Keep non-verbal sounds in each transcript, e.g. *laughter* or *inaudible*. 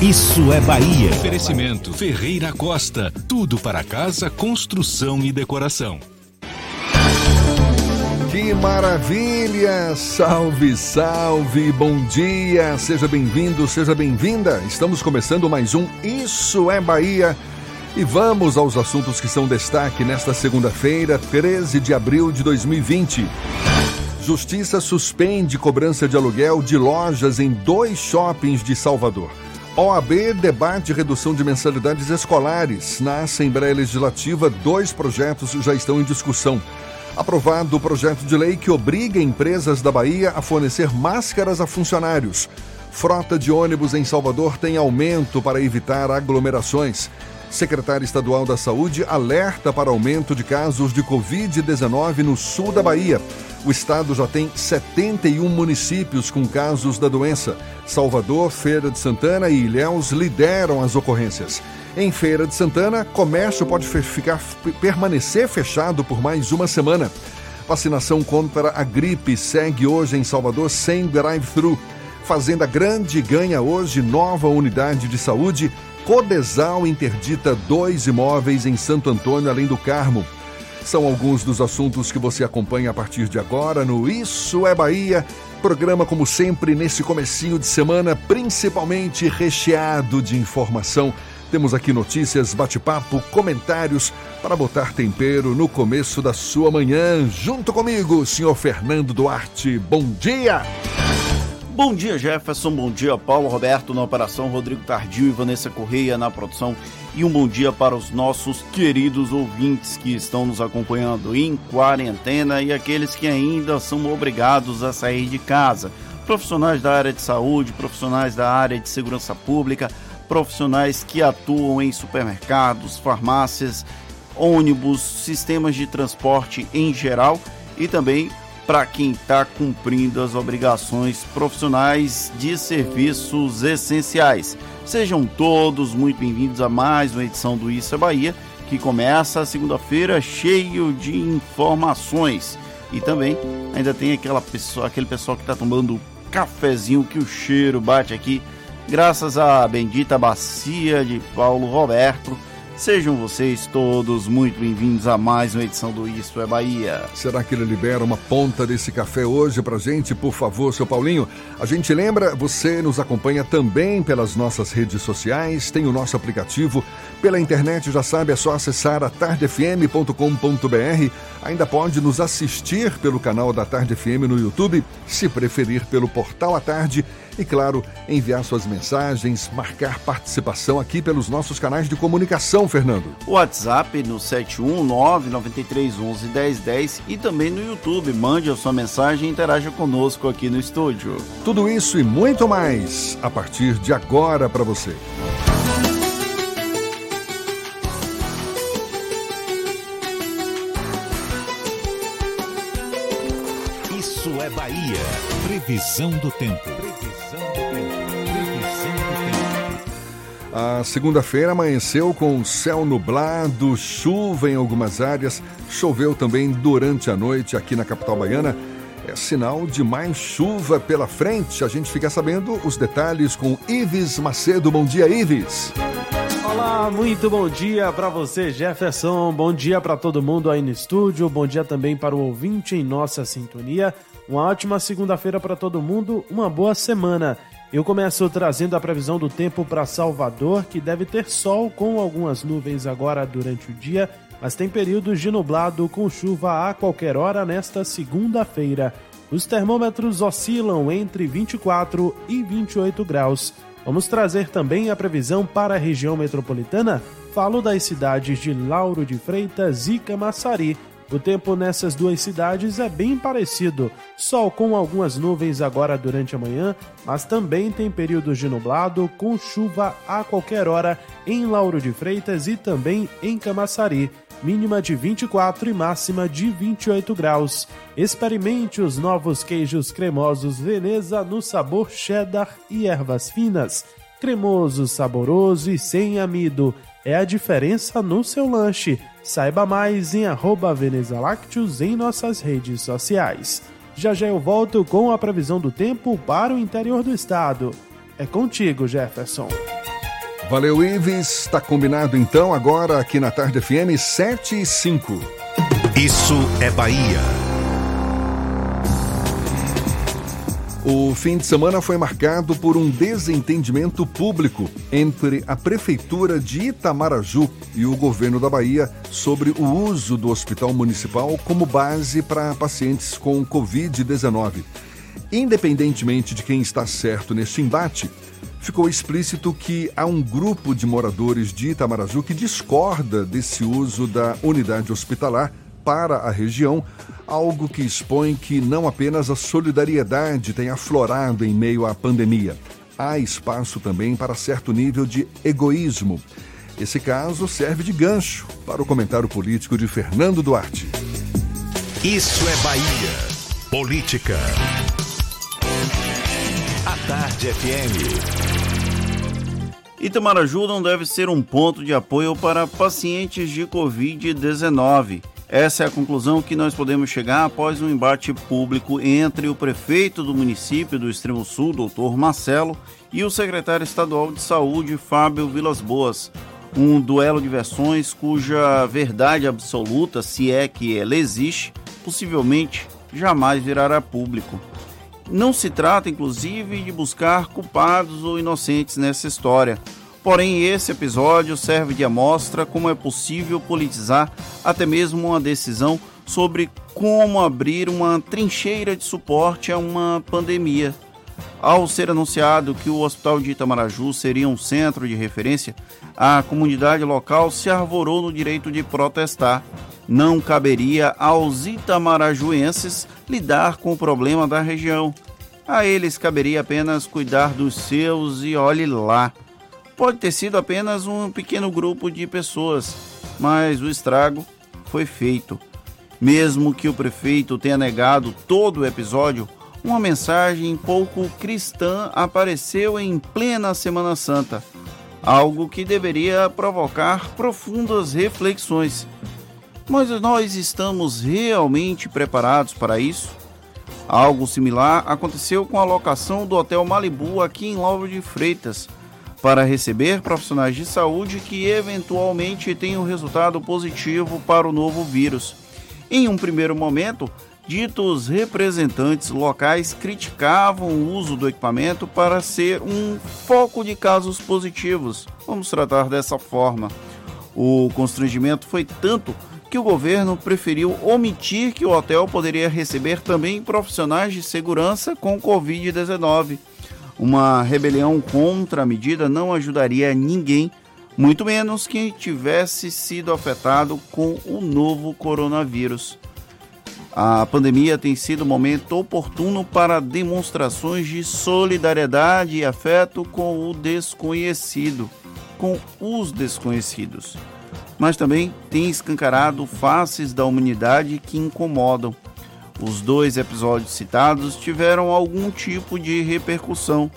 Isso é Bahia. Oferecimento Ferreira Costa. Tudo para casa, construção e decoração. Que maravilha! Salve, salve! Bom dia! Seja bem-vindo, seja bem-vinda! Estamos começando mais um Isso é Bahia. E vamos aos assuntos que são destaque nesta segunda-feira, 13 de abril de 2020. Justiça suspende cobrança de aluguel de lojas em dois shoppings de Salvador. OAB debate redução de mensalidades escolares. Na Assembleia Legislativa, dois projetos já estão em discussão. Aprovado o projeto de lei que obriga empresas da Bahia a fornecer máscaras a funcionários. Frota de ônibus em Salvador tem aumento para evitar aglomerações. Secretário Estadual da Saúde alerta para aumento de casos de Covid-19 no sul da Bahia. O estado já tem 71 municípios com casos da doença. Salvador, Feira de Santana e Ilhéus lideram as ocorrências. Em Feira de Santana, comércio pode ficar, permanecer fechado por mais uma semana. Vacinação contra a gripe segue hoje em Salvador sem drive-thru. Fazenda Grande ganha hoje nova unidade de saúde. Codesal interdita dois imóveis em Santo Antônio, além do Carmo. São alguns dos assuntos que você acompanha a partir de agora no Isso é Bahia. Programa, como sempre, nesse comecinho de semana, principalmente recheado de informação. Temos aqui notícias, bate-papo, comentários para botar tempero no começo da sua manhã. Junto comigo, senhor Fernando Duarte. Bom dia! Bom dia, Jefferson. Bom dia, Paulo Roberto na operação, Rodrigo Tardio e Vanessa Correia na produção. E um bom dia para os nossos queridos ouvintes que estão nos acompanhando em quarentena e aqueles que ainda são obrigados a sair de casa. Profissionais da área de saúde, profissionais da área de segurança pública, profissionais que atuam em supermercados, farmácias, ônibus, sistemas de transporte em geral e também para quem está cumprindo as obrigações profissionais de serviços essenciais. Sejam todos muito bem-vindos a mais uma edição do Isso é Bahia, que começa segunda-feira cheio de informações. E também ainda tem aquela pessoa, aquele pessoal que está tomando cafezinho que o cheiro bate aqui, graças à bendita bacia de Paulo Roberto Sejam vocês todos muito bem-vindos a mais uma edição do Isso é Bahia. Será que ele libera uma ponta desse café hoje pra gente, por favor, seu Paulinho? A gente lembra, você nos acompanha também pelas nossas redes sociais, tem o nosso aplicativo. Pela internet, já sabe, é só acessar a tardefm.com.br. Ainda pode nos assistir pelo canal da Tarde FM no YouTube, se preferir pelo Portal à Tarde e, claro, enviar suas mensagens, marcar participação aqui pelos nossos canais de comunicação, Fernando. WhatsApp no 71993111010 e também no YouTube. Mande a sua mensagem e interaja conosco aqui no estúdio. Tudo isso e muito mais a partir de agora para você. Previsão do tempo. Previsão do tempo. Previsão do tempo. A segunda-feira amanheceu com céu nublado, chuva em algumas áreas, choveu também durante a noite aqui na capital baiana. É sinal de mais chuva pela frente. A gente fica sabendo os detalhes com Ives Macedo. Bom dia, Ives. Olá, muito bom dia para você, Jefferson. Bom dia para todo mundo aí no estúdio. Bom dia também para o ouvinte em nossa sintonia. Uma ótima segunda-feira para todo mundo. Uma boa semana. Eu começo trazendo a previsão do tempo para Salvador, que deve ter sol com algumas nuvens agora durante o dia, mas tem períodos de nublado com chuva a qualquer hora nesta segunda-feira. Os termômetros oscilam entre 24 e 28 graus. Vamos trazer também a previsão para a região metropolitana. Falo das cidades de Lauro de Freitas e Camaçari. O tempo nessas duas cidades é bem parecido, sol com algumas nuvens agora durante a manhã, mas também tem períodos de nublado com chuva a qualquer hora em Lauro de Freitas e também em Camaçari mínima de 24 e máxima de 28 graus. Experimente os novos queijos cremosos Veneza no sabor cheddar e ervas finas. Cremoso, saboroso e sem amido. É a diferença no seu lanche. Saiba mais em arroba Veneza em nossas redes sociais. Já já eu volto com a previsão do tempo para o interior do estado. É contigo, Jefferson. Valeu, Ives. Está combinado então agora aqui na Tarde FM 7 e 5. Isso é Bahia. O fim de semana foi marcado por um desentendimento público entre a Prefeitura de Itamaraju e o governo da Bahia sobre o uso do Hospital Municipal como base para pacientes com Covid-19. Independentemente de quem está certo neste embate, ficou explícito que há um grupo de moradores de Itamaraju que discorda desse uso da unidade hospitalar para a região, algo que expõe que não apenas a solidariedade tem aflorado em meio à pandemia. Há espaço também para certo nível de egoísmo. Esse caso serve de gancho para o comentário político de Fernando Duarte. Isso é Bahia. Política. A Tarde FM. Itamaraju não deve ser um ponto de apoio para pacientes de Covid-19. Essa é a conclusão que nós podemos chegar após um embate público entre o prefeito do município do Extremo Sul, doutor Marcelo, e o secretário estadual de saúde, Fábio Vilas Boas. Um duelo de versões cuja verdade absoluta, se é que ela existe, possivelmente jamais virará público. Não se trata, inclusive, de buscar culpados ou inocentes nessa história. Porém, esse episódio serve de amostra como é possível politizar até mesmo uma decisão sobre como abrir uma trincheira de suporte a uma pandemia. Ao ser anunciado que o Hospital de Itamaraju seria um centro de referência, a comunidade local se arvorou no direito de protestar. Não caberia aos itamarajuenses lidar com o problema da região. A eles caberia apenas cuidar dos seus e olhe lá. Pode ter sido apenas um pequeno grupo de pessoas, mas o estrago foi feito. Mesmo que o prefeito tenha negado todo o episódio, uma mensagem pouco cristã apareceu em plena Semana Santa, algo que deveria provocar profundas reflexões. Mas nós estamos realmente preparados para isso? Algo similar aconteceu com a locação do Hotel Malibu aqui em Lauro de Freitas, para receber profissionais de saúde que eventualmente tenham resultado positivo para o novo vírus. Em um primeiro momento, ditos representantes locais criticavam o uso do equipamento para ser um foco de casos positivos. Vamos tratar dessa forma. O constrangimento foi tanto que o governo preferiu omitir que o hotel poderia receber também profissionais de segurança com Covid-19. Uma rebelião contra a medida não ajudaria ninguém, muito menos quem tivesse sido afetado com o novo coronavírus. A pandemia tem sido um momento oportuno para demonstrações de solidariedade e afeto com o desconhecido, com os desconhecidos mas também tem escancarado faces da humanidade que incomodam. Os dois episódios citados tiveram algum tipo de repercussão,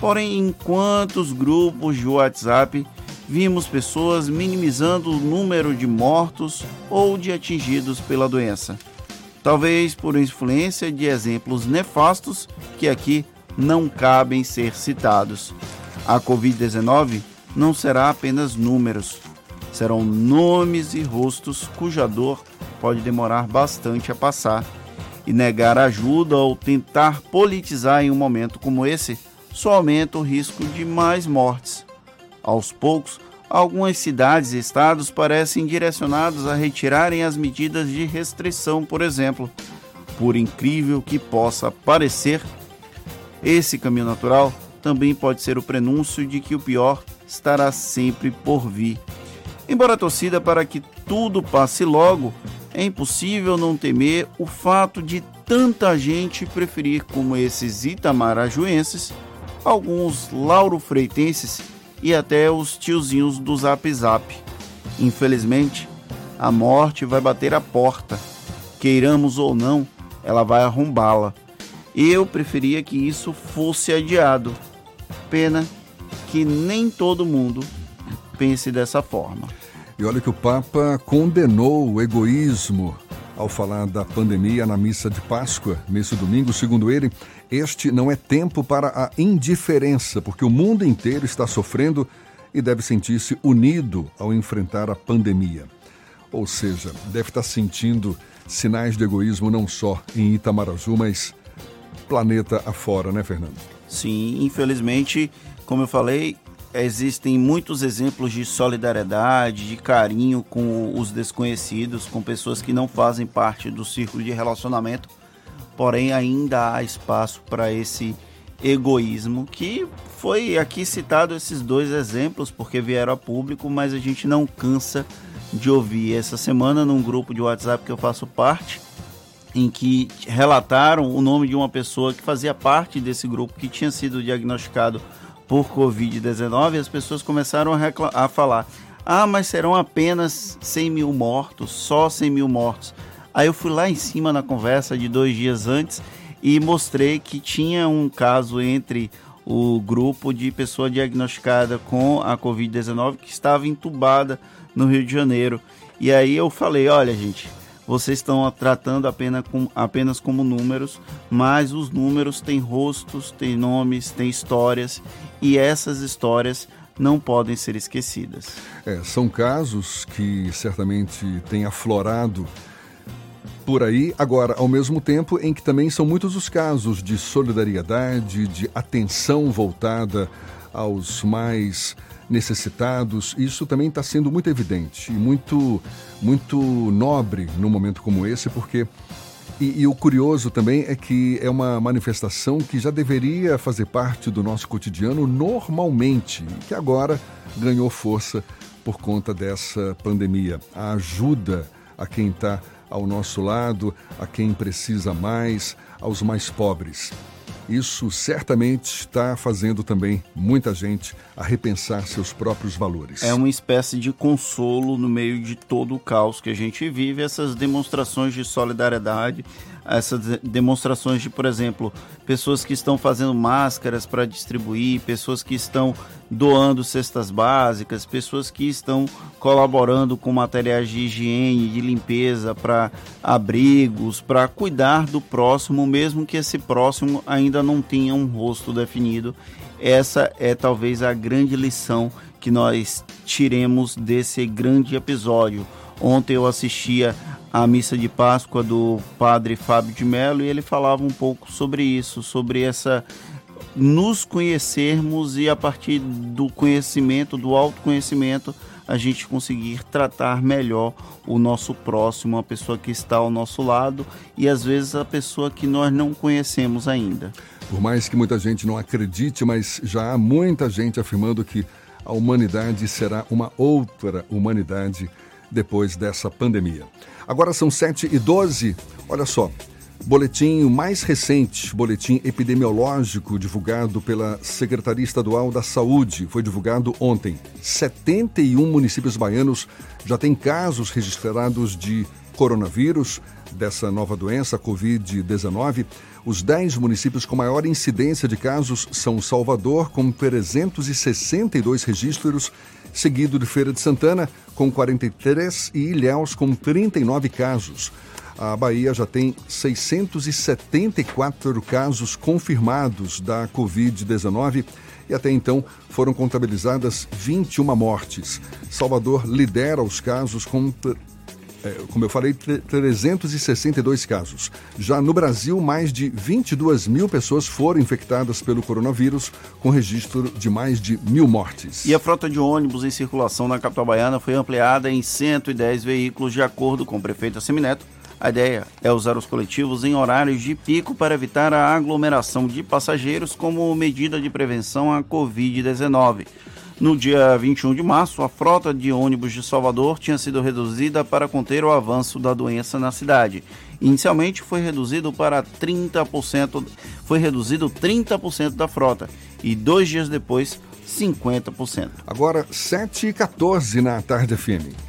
porém, enquanto os grupos de WhatsApp vimos pessoas minimizando o número de mortos ou de atingidos pela doença. Talvez por influência de exemplos nefastos que aqui não cabem ser citados. A Covid-19 não será apenas números, serão nomes e rostos cuja dor pode demorar bastante a passar. E negar ajuda ou tentar politizar em um momento como esse só aumenta o risco de mais mortes. Aos poucos, algumas cidades e estados parecem direcionados a retirarem as medidas de restrição, por exemplo. Por incrível que possa parecer, esse caminho natural também pode ser o prenúncio de que o pior estará sempre por vir. Embora a torcida para que tudo passe logo, é impossível não temer o fato de tanta gente preferir como esses itamarajuenses, alguns lauro-freitenses e até os tiozinhos do Zap Zap. Infelizmente, a morte vai bater a porta. Queiramos ou não, ela vai arrombá-la. Eu preferia que isso fosse adiado. Pena que nem todo mundo pense dessa forma. E olha que o Papa condenou o egoísmo ao falar da pandemia na missa de Páscoa, nesse domingo. Segundo ele, este não é tempo para a indiferença, porque o mundo inteiro está sofrendo e deve sentir-se unido ao enfrentar a pandemia. Ou seja, deve estar sentindo sinais de egoísmo não só em Itamaraju, mas planeta afora, né, Fernando? Sim, infelizmente, como eu falei, existem muitos exemplos de solidariedade, de carinho com os desconhecidos, com pessoas que não fazem parte do círculo de relacionamento, porém ainda há espaço para esse egoísmo que foi aqui citado esses dois exemplos porque vieram a público, mas a gente não cansa de ouvir. Essa semana num grupo de WhatsApp que eu faço parte, em que relataram o nome de uma pessoa que fazia parte desse grupo que tinha sido diagnosticado por Covid-19 as pessoas começaram a, a, falar: ah, mas serão apenas 100 mil mortos, só 100 mil mortos. Aí eu fui lá em cima na conversa de dois dias antes e mostrei que tinha um caso entre o grupo de pessoa diagnosticada com a Covid-19 que estava entubada no Rio de Janeiro. E aí eu falei: olha, gente, vocês estão tratando apenas, com, apenas como números, mas os números têm rostos, têm nomes, têm histórias e essas histórias não podem ser esquecidas. É, são casos que certamente têm aflorado por aí, agora, ao mesmo tempo em que também são muitos os casos de solidariedade, de atenção voltada aos mais necessitados. Isso também está sendo muito evidente e muito, muito nobre num momento como esse, porque. E, e, o curioso também é que é uma manifestação que já deveria fazer parte do nosso cotidiano normalmente, que agora ganhou força por conta dessa pandemia. A ajuda a quem está ao nosso lado, a quem precisa mais, aos mais pobres. Isso certamente está fazendo também muita gente a repensar seus próprios valores. É uma espécie de consolo no meio de todo o caos que a gente vive, essas demonstrações de solidariedade, essas demonstrações de, por exemplo, pessoas que estão fazendo máscaras para distribuir, pessoas que estão doando cestas básicas, pessoas que estão colaborando com materiais de higiene, de limpeza para abrigos, para cuidar do próximo, mesmo que esse próximo ainda não tenha um rosto definido. Essa é talvez a grande lição que nós tiremos desse grande episódio. Ontem eu assistia a missa de Páscoa do padre Fábio de Mello e ele falava um pouco sobre isso, sobre essa nos conhecermos e a partir do conhecimento, do autoconhecimento, a gente conseguir tratar melhor o nosso próximo, a pessoa que está ao nosso lado e às vezes a pessoa que nós não conhecemos ainda. Por mais que muita gente não acredite, mas já há muita gente afirmando que a humanidade será uma outra humanidade depois dessa pandemia. Agora são 7 e 12. Olha só, boletim mais recente, boletim epidemiológico divulgado pela Secretaria Estadual da Saúde, foi divulgado ontem. 71 municípios baianos já têm casos registrados de coronavírus, dessa nova doença, Covid-19. Os 10 municípios com maior incidência de casos são Salvador, com 362 registros, seguido de Feira de Santana, com 43, e Ilhéus, com 39 casos. A Bahia já tem 674 casos confirmados da Covid-19 e até então foram contabilizadas 21 mortes. Salvador lidera os casos com como eu falei, 362 casos. Já no Brasil, mais de 22 mil pessoas foram infectadas pelo coronavírus, com registro de mais de mil mortes. E a frota de ônibus em circulação na capital baiana foi ampliada em 110 veículos, de acordo com o prefeito Assemineto. A ideia é usar os coletivos em horários de pico para evitar a aglomeração de passageiros como medida de prevenção à Covid-19. No dia 21 de março, a frota de ônibus de Salvador tinha sido reduzida para conter o avanço da doença na cidade. Inicialmente foi reduzido para 30%, foi reduzido 30% da frota e dois dias depois 50%. Agora 7 e 14 na tarde FM.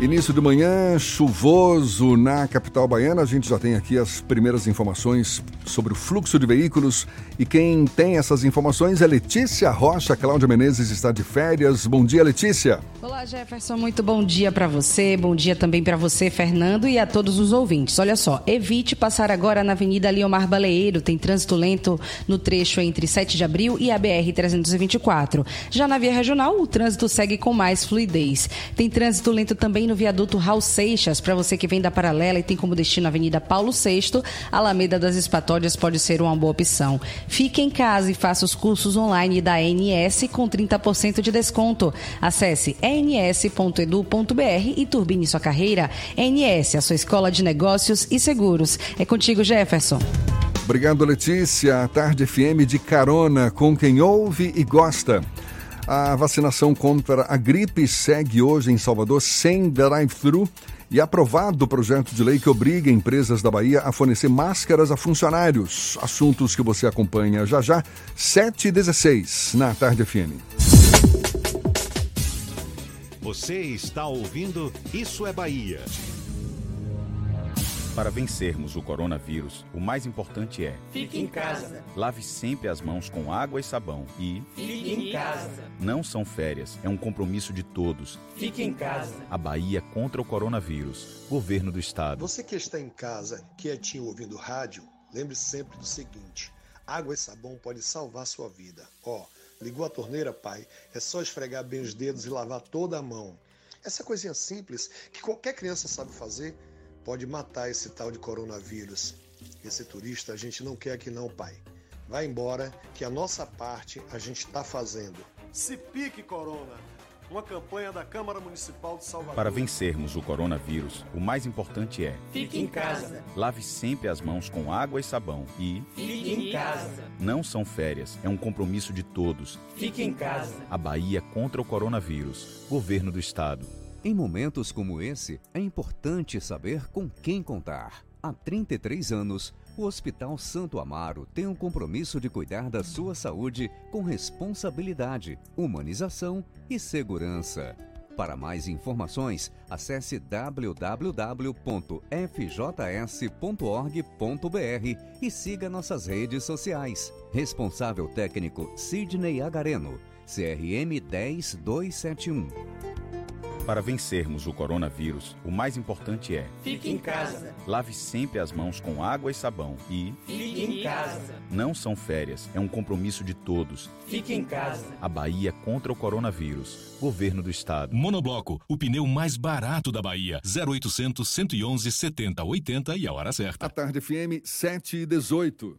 Início de manhã, chuvoso na capital baiana. A gente já tem aqui as primeiras informações sobre o fluxo de veículos. E quem tem essas informações é Letícia Rocha. Cláudia Menezes está de férias. Bom dia, Letícia. Olá, Jefferson. Muito bom dia para você. Bom dia também para você, Fernando, e a todos os ouvintes. Olha só, evite passar agora na Avenida Liomar Baleeiro. Tem trânsito lento no trecho entre 7 de abril e a BR-324. Já na via regional, o trânsito segue com mais fluidez. Tem trânsito lento também no viaduto Raul Seixas. Para você que vem da Paralela e tem como destino a Avenida Paulo VI, Alameda das Espatórias pode ser uma boa opção. Fique em casa e faça os cursos online da ANS com 30% de desconto. Acesse ans.edu.br e turbine sua carreira. ANS, a sua escola de negócios e seguros. É contigo, Jefferson. Obrigado, Letícia. A Tarde FM de carona com quem ouve e gosta. A vacinação contra a gripe segue hoje em Salvador sem drive-thru e aprovado o projeto de lei que obriga empresas da Bahia a fornecer máscaras a funcionários. Assuntos que você acompanha já já, 7 e 16 na Tarde FM. Você está ouvindo Isso é Bahia. Para vencermos o coronavírus, o mais importante é: Fique em casa. lave sempre as mãos com água e sabão e Fique em casa. não são férias, é um compromisso de todos. Fique em casa. A Bahia contra o coronavírus. Governo do Estado. Você que está em casa, quietinho ouvindo rádio, lembre sempre do seguinte: água e sabão pode salvar sua vida. Ó, ligou a torneira, pai? É só esfregar bem os dedos e lavar toda a mão. Essa coisinha simples que qualquer criança sabe fazer pode matar esse tal de coronavírus. Esse turista a gente não quer aqui não, pai. Vai embora que a nossa parte a gente está fazendo. Se pique, Corona! Uma campanha da Câmara Municipal de Salvador. Para vencermos o coronavírus, o mais importante é: Fique em casa. lave sempre as mãos com água e sabão e Fique em casa. não são férias, é um compromisso de todos. Fique em casa. A Bahia contra o coronavírus. Governo do Estado. Em momentos como esse, é importante saber com quem contar. Há 33 anos, o Hospital Santo Amaro tem o compromisso de cuidar da sua saúde com responsabilidade, humanização e segurança. Para mais informações, acesse www.fjs.org.br e siga nossas redes sociais. Responsável técnico Sidney Agareno, CRM 10271. Para vencermos o coronavírus, o mais importante é: Fique em casa. lave sempre as mãos com água e sabão e Fique em casa. não são férias, é um compromisso de todos. Fique em casa. A Bahia contra o coronavírus. Governo do Estado. Monobloco, o pneu mais barato da Bahia. 0800 111 70 80 e a hora certa. A Tarde FM 7 e 18.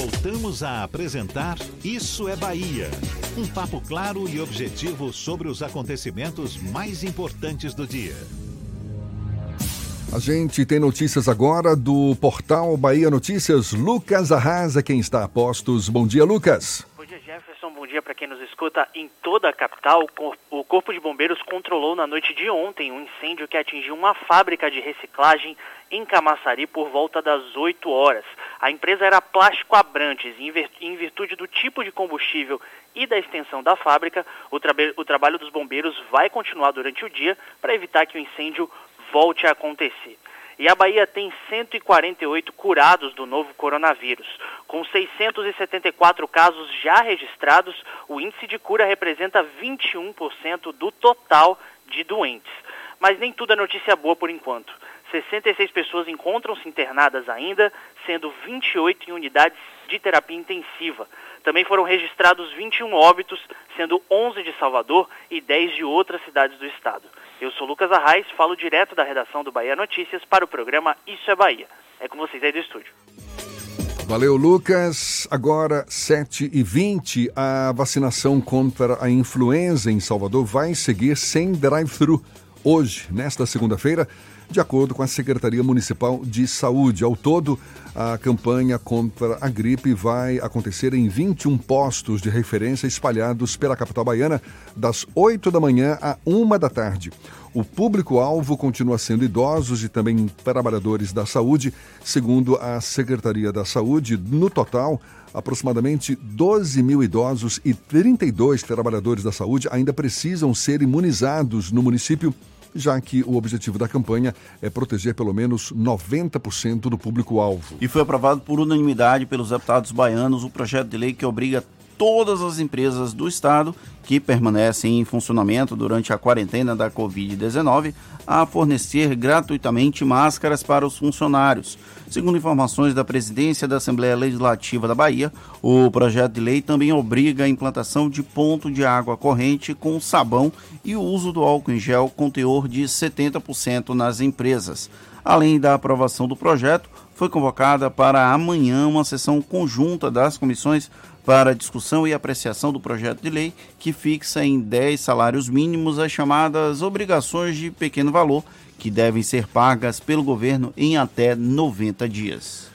Voltamos a apresentar Isso é Bahia. Um papo claro e objetivo sobre os acontecimentos mais importantes do dia. A gente tem notícias agora do portal Bahia Notícias. Lucas Arrasa, quem está a postos. Bom dia, Lucas. Bom dia, Jefferson. Bom dia para quem nos escuta. Em toda a capital, o Cor- o Corpo de Bombeiros controlou na noite de ontem um incêndio que atingiu uma fábrica de reciclagem em Camaçari por volta das 8 horas. A empresa era Plástico Abrantes e em vir- em virtude do tipo de combustível e da extensão da fábrica, o, trabe- o trabalho dos bombeiros vai continuar durante o dia para evitar que o incêndio volte a acontecer. E a Bahia tem 148 curados do novo coronavírus. Com 674 casos já registrados, o índice de cura representa 21% do total de doentes. Mas nem tudo é notícia boa por enquanto. 66 pessoas encontram-se internadas ainda, sendo 28 em unidades de terapia intensiva. Também foram registrados 21 óbitos, sendo 11 de Salvador e 10 de outras cidades do estado. Eu sou Lucas Arraes, falo direto da redação do Bahia Notícias para o programa Isso é Bahia. É com vocês aí do estúdio. Valeu, Lucas. Agora, 7h20, a vacinação contra a influenza em Salvador vai seguir sem drive-thru. Hoje, nesta segunda-feira, de acordo com a Secretaria Municipal de Saúde. Ao todo, a campanha contra a gripe vai acontecer em 21 postos de referência espalhados pela capital baiana, das 8 da manhã à 1 da tarde. O público-alvo continua sendo idosos e também trabalhadores da saúde. Segundo a Secretaria da Saúde, no total, aproximadamente 12 mil idosos e 32 trabalhadores da saúde ainda precisam ser imunizados no município já que o objetivo da campanha é proteger pelo menos 90% do público-alvo. E foi aprovado por unanimidade pelos deputados baianos o projeto de lei que obriga todas as empresas do estado que permanecem em funcionamento durante a quarentena da Covid-19 a fornecer gratuitamente máscaras para os funcionários. Segundo informações da presidência da Assembleia Legislativa da Bahia, o projeto de lei também obriga a implantação de ponto de água corrente com sabão e o uso do álcool em gel com teor de 70% nas empresas. Além da aprovação do projeto, foi convocada para amanhã uma sessão conjunta das comissões para discussão e apreciação do projeto de lei que fixa em 10 salários mínimos as chamadas obrigações de pequeno valor, que devem ser pagas pelo governo em até 90 dias.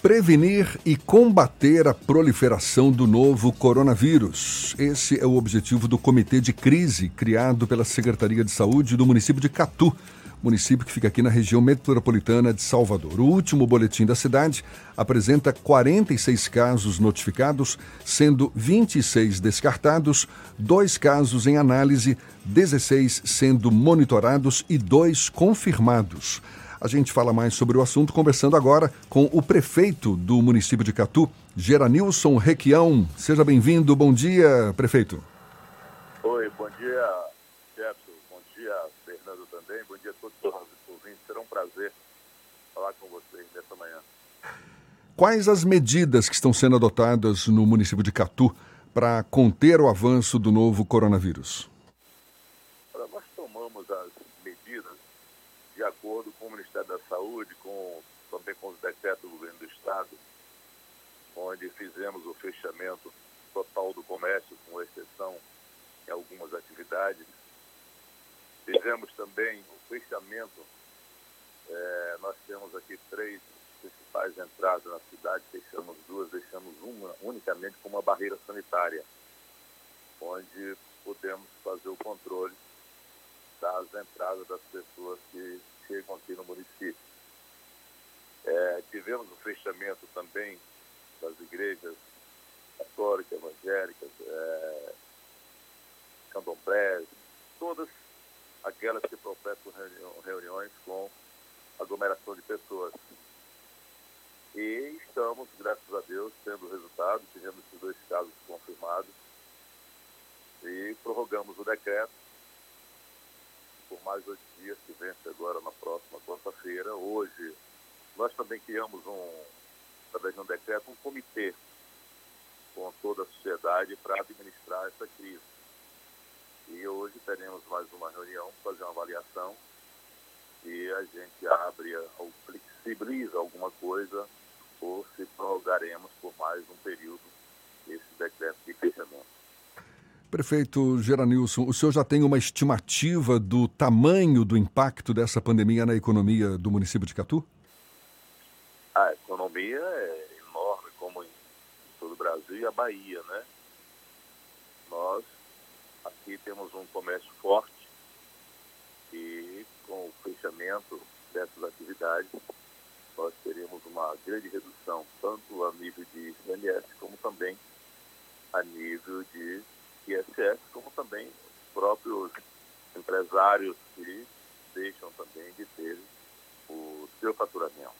Prevenir e combater a proliferação do novo coronavírus. Esse é o objetivo do Comitê de Crise, criado pela Secretaria de Saúde do município de Catu município que fica aqui na região metropolitana de Salvador. O último boletim da cidade apresenta 46 casos notificados, sendo 26 descartados, dois casos em análise, 16 sendo monitorados e dois confirmados. A gente fala mais sobre o assunto conversando agora com o prefeito do município de Catu, Geranilson Requião. Seja bem-vindo. Bom dia, prefeito. Oi, bom dia, prazer falar com vocês nessa manhã. Quais as medidas que estão sendo adotadas no município de Catu para conter o avanço do novo coronavírus? Nós tomamos as medidas de acordo com o Ministério da Saúde, com, também com os decretos do governo do Estado, onde fizemos o fechamento total do comércio, com exceção em algumas atividades. Fizemos também o fechamento é, nós temos aqui três principais entradas na cidade, fechamos duas, deixamos uma unicamente com uma barreira sanitária, onde podemos fazer o controle das entradas das pessoas que chegam aqui no município. É, tivemos o fechamento também das igrejas católicas, evangélicas, é, candomblés, todas aquelas que professam reuniões com aglomeração de pessoas. E estamos, graças a Deus, tendo resultado, tivemos esses dois casos confirmados e prorrogamos o decreto por mais oito dias, que vence agora na próxima quarta-feira. Hoje, nós também criamos um, através de um decreto, um comitê com toda a sociedade para administrar essa crise. E hoje teremos mais uma reunião para fazer uma avaliação e a gente abre ou flexibiliza alguma coisa ou se prorrogaremos por mais um período esse decreto de fechamento. Prefeito Geranilson, o senhor já tem uma estimativa do tamanho do impacto dessa pandemia na economia do município de Catu? A economia é enorme, como em todo o Brasil e a Bahia, né? Nós aqui temos um comércio forte e com o fechamento dessas atividades, nós teremos uma grande redução, tanto a nível de ICMS, como também a nível de ISS, como também os próprios empresários que deixam também de ter o seu faturamento.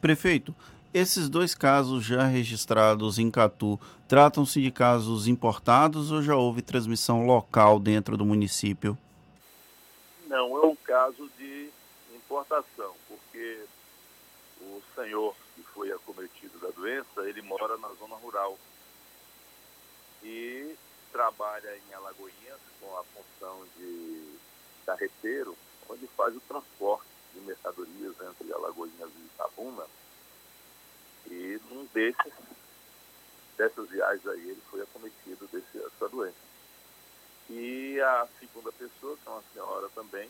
Prefeito, esses dois casos já registrados em Catu tratam-se de casos importados ou já houve transmissão local dentro do município? Não, é um caso de importação, porque o senhor que foi acometido da doença, ele mora na zona rural e trabalha em Alagoinhas com a função de carreteiro, onde faz o transporte de mercadorias entre Alagoinhas e Itabuna. E num desses, dessas viagens aí, ele foi acometido dessa doença. E a segunda pessoa, que é uma senhora também,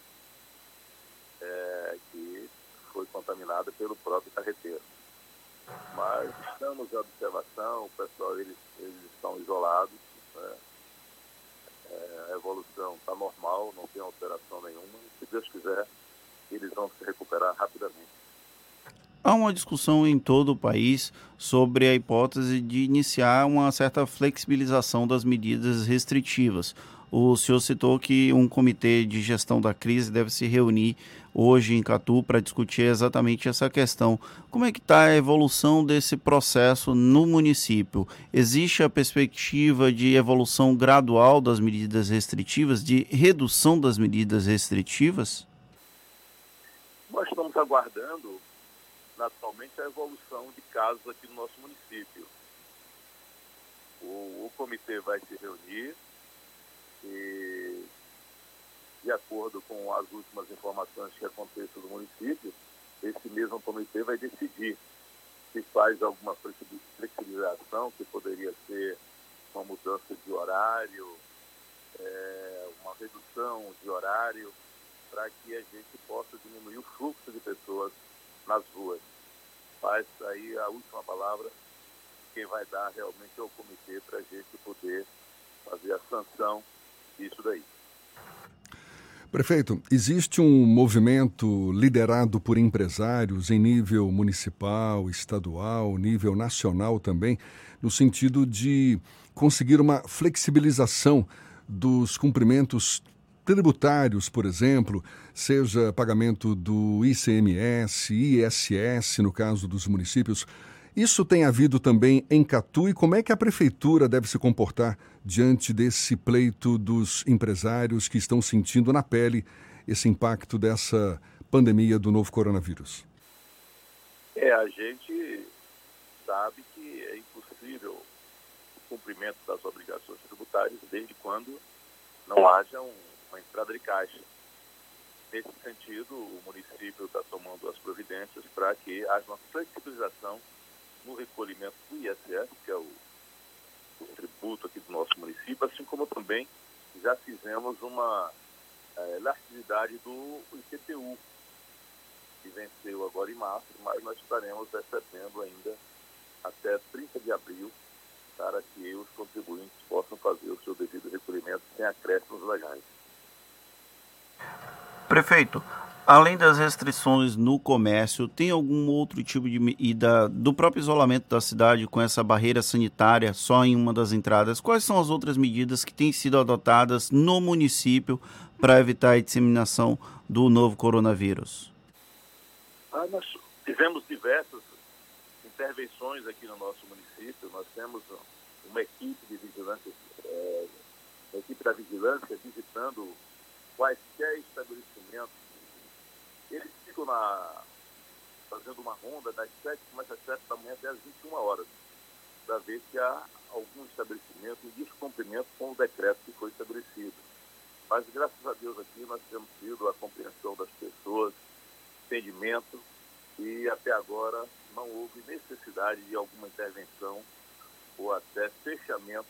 é, que foi contaminada pelo próprio carreteiro. Mas estamos em observação, o pessoal eles, eles estão isolados, né? é, a evolução está normal, não tem alteração nenhuma, se Deus quiser, eles vão se recuperar rapidamente. Há uma discussão em todo o país sobre a hipótese de iniciar uma certa flexibilização das medidas restritivas. O senhor citou que um comitê de gestão da crise deve se reunir hoje em Catu para discutir exatamente essa questão. Como é que está a evolução desse processo no município? Existe a perspectiva de evolução gradual das medidas restritivas, de redução das medidas restritivas? Nós estamos aguardando naturalmente a evolução de casos aqui no nosso município. O, o comitê vai se reunir e, de acordo com as últimas informações que acontecem no município, esse mesmo comitê vai decidir se faz alguma flexibilização, que poderia ser uma mudança de horário, é, uma redução de horário, para que a gente possa diminuir o fluxo de pessoas nas ruas. Mas aí a última palavra, quem vai dar realmente é o comitê para a gente poder fazer a sanção disso daí. Prefeito, existe um movimento liderado por empresários em nível municipal, estadual, nível nacional também, no sentido de conseguir uma flexibilização dos cumprimentos tributários, por exemplo, seja pagamento do ICMS, ISS, no caso dos municípios. Isso tem havido também em Catu e como é que a prefeitura deve se comportar diante desse pleito dos empresários que estão sentindo na pele esse impacto dessa pandemia do novo coronavírus? É, a gente sabe que é impossível o cumprimento das obrigações tributárias desde quando não haja um uma entrada de caixa. Nesse sentido, o município está tomando as providências para que haja uma flexibilização no recolhimento do ISS, que é o, tributo aqui do nosso município, assim como também já fizemos uma é, elasticidade do IPTU, que venceu agora em março, mas nós estaremos recebendo ainda até 30 de abril para que os contribuintes possam fazer o seu devido recolhimento sem acréscimos legais. Prefeito, além das restrições no comércio, tem algum outro tipo de medida do próprio isolamento da cidade com essa barreira sanitária só em uma das entradas? Quais são as outras medidas que têm sido adotadas no município para evitar a disseminação do novo coronavírus? Ah, nós tivemos diversas intervenções aqui no nosso município. Nós temos uma equipe de vigilância, é, uma equipe da vigilância visitando quaisquer estabelecimentos, ficam na, fazendo uma ronda das 7, começa às 7 da manhã até às 21 horas, para ver se há algum estabelecimento em descumprimento com o decreto que foi estabelecido. Mas, graças a Deus, aqui nós temos tido a compreensão das pessoas, entendimento, e até agora não houve necessidade de alguma intervenção ou até fechamento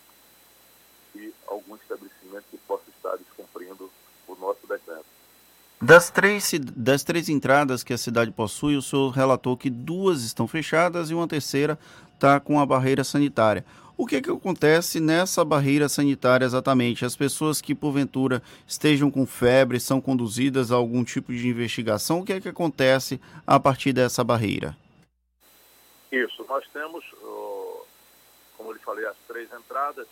de algum estabelecimento que possa estar descumprindo o nosso decreto. Das três, das três entradas que a cidade possui, o senhor relatou que duas estão fechadas e uma terceira está com a barreira sanitária. O que, que acontece nessa barreira sanitária exatamente? As pessoas que porventura estejam com febre são conduzidas a algum tipo de investigação? O que é que acontece a partir dessa barreira? Isso, nós temos, como eu lhe falei, as três entradas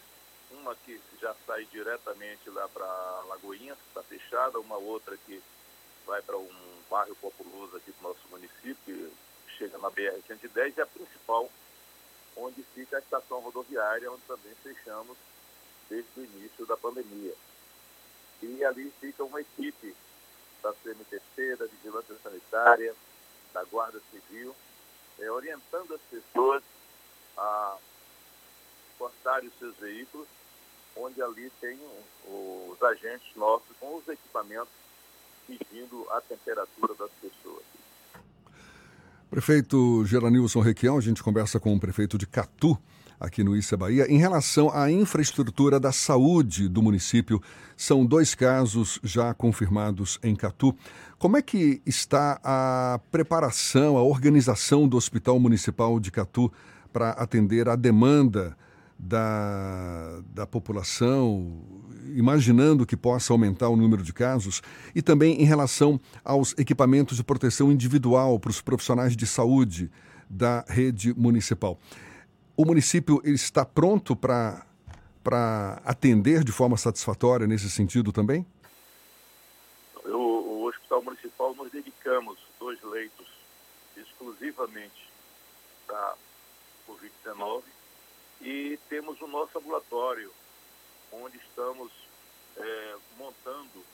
uma que já sai diretamente lá para Lagoinha, que está fechada, uma outra que vai para um bairro populoso aqui do nosso município, chega na BR-110, e a principal, onde fica a estação rodoviária, onde também fechamos desde o início da pandemia. E ali fica uma equipe da CMTC, da Vigilância Sanitária, da Guarda Civil, é, orientando as pessoas a cortarem os seus veículos, onde ali tem os agentes nossos com os equipamentos medindo a temperatura das pessoas. Prefeito Geranilson Requião, a gente conversa com o prefeito de Catu, aqui no Issa Bahia. Em relação à infraestrutura da saúde do município, são dois casos já confirmados em Catu. Como é que está a preparação, a organização do Hospital Municipal de Catu para atender a demanda da, da população, imaginando que possa aumentar o número de casos, e também em relação aos equipamentos de proteção individual para os profissionais de saúde da rede municipal. O município está pronto para atender de forma satisfatória nesse sentido também? O, o Hospital Municipal nós dedicamos dois leitos exclusivamente para Covid-19 e temos o nosso ambulatório, onde estamos é, montando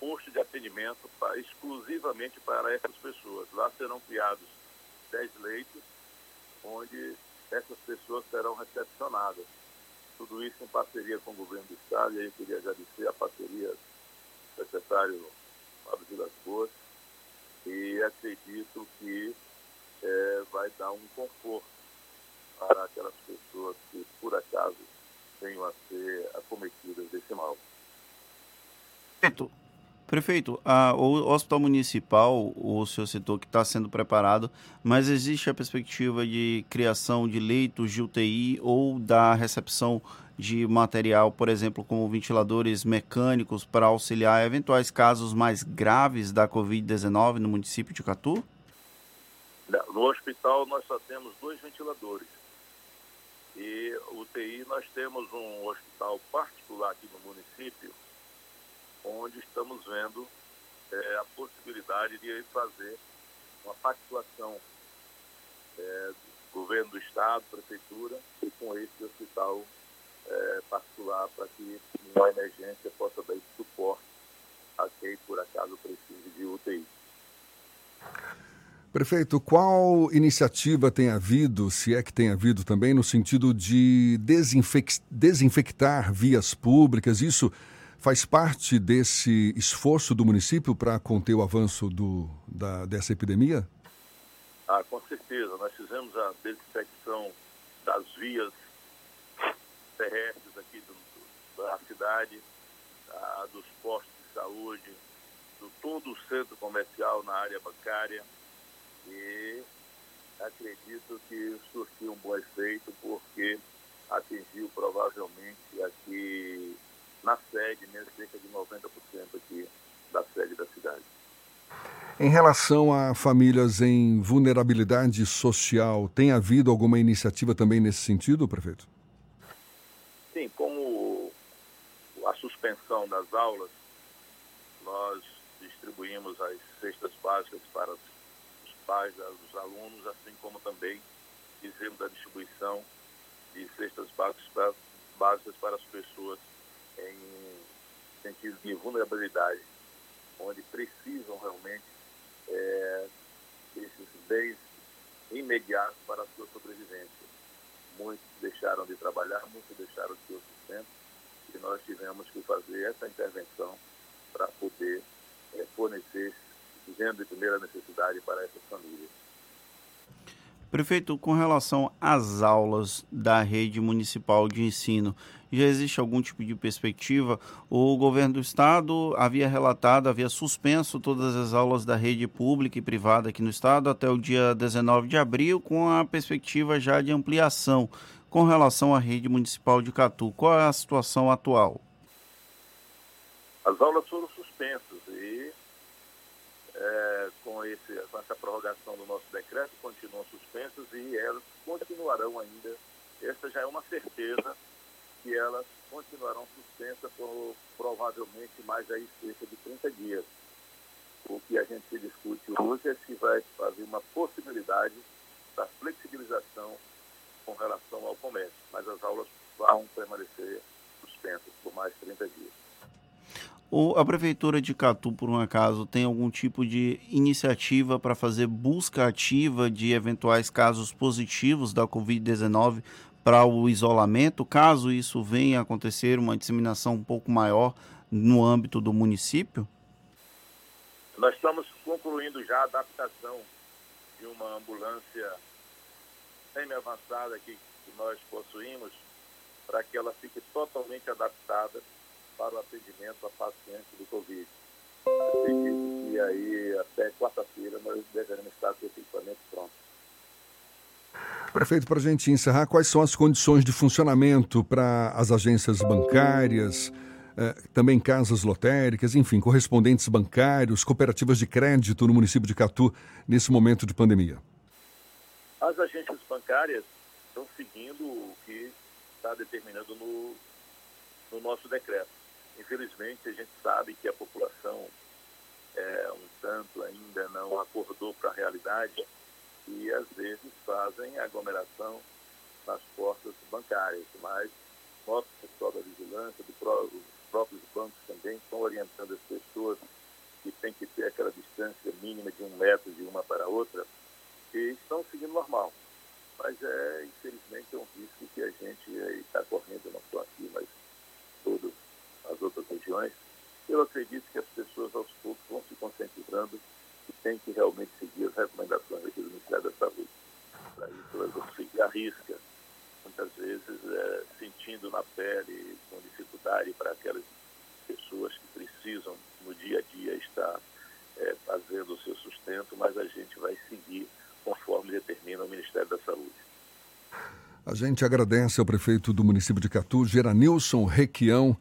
posto de atendimento exclusivamente para essas pessoas. Lá serão criados 10 leitos, onde essas pessoas serão recepcionadas. Tudo isso em parceria com o governo do Estado, e aí eu queria agradecer a parceria do secretário Fábio Vilas Boas, e acredito que é, vai dar um conforto para aquelas pessoas que, por acaso, venham a ser acometidas desse mal. Prefeito, prefeito a, o Hospital Municipal, o senhor citou que está sendo preparado, mas existe a perspectiva de criação de leitos de UTI ou da recepção de material, por exemplo, como ventiladores mecânicos para auxiliar eventuais casos mais graves da Covid-19 no município de Catu? No hospital nós só temos dois ventiladores. E UTI nós temos um hospital particular aqui no município, onde estamos vendo é, a possibilidade de fazer uma pactuação é, do governo do estado, prefeitura, e com esse hospital é, particular para que uma emergência possa dar suporte a quem por acaso precise de UTI. Prefeito, qual iniciativa tem havido, se é que tem havido também, no sentido de desinfec desinfectar vias públicas? Isso faz parte desse esforço do município para conter o avanço do, da, dessa epidemia? Ah, com certeza. Nós fizemos a desinfecção das vias terrestres aqui do, da cidade, dos postos de saúde, do todo o centro comercial na área bancária e acredito que surtiu um bom efeito porque atingiu provavelmente aqui na sede, né, cerca de 90% aqui da sede da cidade. Em relação a famílias em vulnerabilidade social, tem havido alguma iniciativa também nesse sentido, prefeito? Sim, como a suspensão das aulas, nós distribuímos as cestas básicas para pais, os alunos, assim como também fizemos a distribuição de cestas básicas para, básicas para as pessoas em sentido de vulnerabilidade, onde precisam realmente é, desses bens imediatos para a sua sobrevivência. Muitos deixaram de trabalhar, muitos deixaram de ter sustento, e nós tivemos que fazer essa intervenção para poder é, fornecer sendo de primeira necessidade para essas famílias. Prefeito, com relação às aulas da rede municipal de ensino, já existe algum tipo de perspectiva? O governo do estado havia relatado, havia suspenso todas as aulas da rede pública e privada aqui no estado até o dia 19 de abril, com a perspectiva já de ampliação. Com relação à rede municipal de Catu, qual é a situação atual? As aulas foram é, com, esse, com essa prorrogação do nosso decreto, continuam suspensas e elas continuarão ainda. Essa já é uma certeza que elas continuarão suspensas por provavelmente mais aí cerca de 30 dias. O que a gente discute hoje é se vai fazer uma possibilidade da flexibilização com relação ao comércio, mas as aulas vão permanecer suspensas por mais 30 dias. O, a Prefeitura de Catu, por um acaso, tem algum tipo de iniciativa para fazer busca ativa de eventuais casos positivos da Covid-19 para o isolamento, caso isso venha a acontecer, uma disseminação um pouco maior no âmbito do município? Nós estamos concluindo já a adaptação de uma ambulância semi-avançada que, que nós possuímos para que ela fique totalmente adaptada para o atendimento a pacientes do Covid. Acredito que aí até quarta-feira nós devemos estar com esse equipamento pronto. Prefeito, para a gente encerrar, quais são as condições de funcionamento para as agências bancárias, eh, também casas lotéricas, enfim, correspondentes bancários, cooperativas de crédito no município de Catu nesse momento de pandemia? As agências bancárias estão seguindo o que está determinado no, no nosso decreto. Infelizmente, a gente sabe que a população é, um tanto ainda não acordou para a realidade e às vezes fazem aglomeração nas portas bancárias, mas nosso pessoal da vigilância, do os próprios bancos também estão orientando as pessoas que tem que ter aquela distância mínima de um metro de uma para outra e estão seguindo normal. Mas é, infelizmente, é um risco que a gente está correndo, não só aqui, mas todas as outras regiões. Eu acredito que as pessoas aos poucos vão se conscientizando que tem que realmente seguir as recomendações aqui do Ministério da Saúde. Para isso, elas vão seguir a risca, muitas vezes é, sentindo na pele, com dificuldade para aquelas pessoas que precisam no dia a dia estar é, fazendo o seu sustento, mas a gente vai seguir conforme determina o Ministério da Saúde. A gente agradece ao prefeito do município de Catu, Geranilson Requião,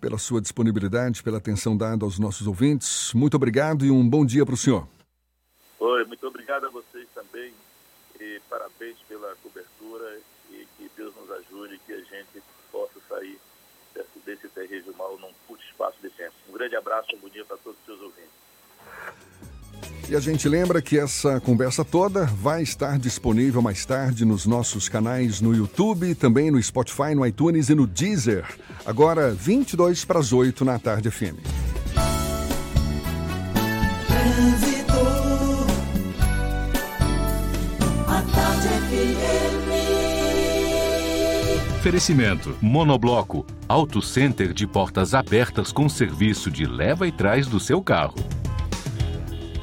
pela sua disponibilidade, pela atenção dada aos nossos ouvintes. Muito obrigado e um bom dia para o senhor. Oi, muito obrigado a vocês também e parabéns pela cobertura e que Deus nos ajude que a gente possa sair desse, desse terrível mal num curto espaço de tempo. Um grande abraço, um bom dia para todos os seus ouvintes. E a gente lembra que essa conversa toda vai estar disponível mais tarde nos nossos canais no YouTube, também no Spotify, no iTunes e no Deezer. Agora, 22 para as 8 na tarde FM. Oferecimento: Monobloco, Auto Center de portas abertas com serviço de leva e trás do seu carro.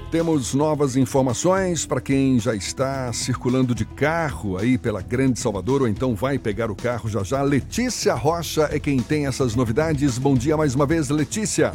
Temos novas informações para quem já está circulando de carro aí pela Grande Salvador ou então vai pegar o carro já já. Letícia Rocha é quem tem essas novidades. Bom dia mais uma vez, Letícia.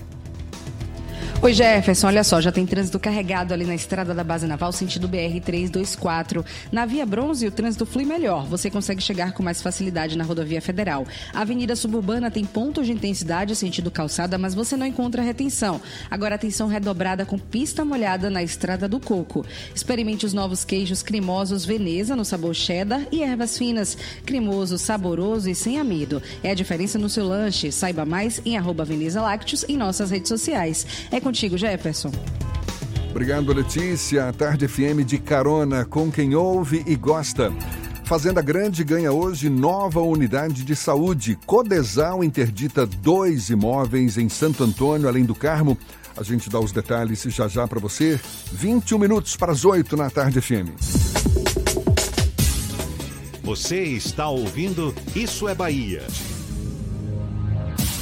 Oi, Jefferson, olha só, já tem trânsito carregado ali na estrada da Base Naval, sentido BR-324. Na Via Bronze, o trânsito flui melhor. Você consegue chegar com mais facilidade na rodovia federal. A Avenida Suburbana tem pontos de intensidade, sentido calçada, mas você não encontra retenção. Agora, atenção redobrada com pista molhada na Estrada do Coco. Experimente os novos queijos cremosos Veneza no sabor cheddar e ervas finas. Cremoso, saboroso e sem amido. É a diferença no seu lanche. Saiba mais em arroba Veneza Lácteos em nossas redes sociais. É contigo, Jefferson. Obrigado, Letícia. A Tarde FM de carona com quem ouve e gosta. Fazenda Grande ganha hoje nova unidade de saúde. Codesal interdita dois imóveis em Santo Antônio, além do Carmo. A gente dá os detalhes já já para você. 21 minutos para as 8 na Tarde FM. Você está ouvindo Isso é Bahia.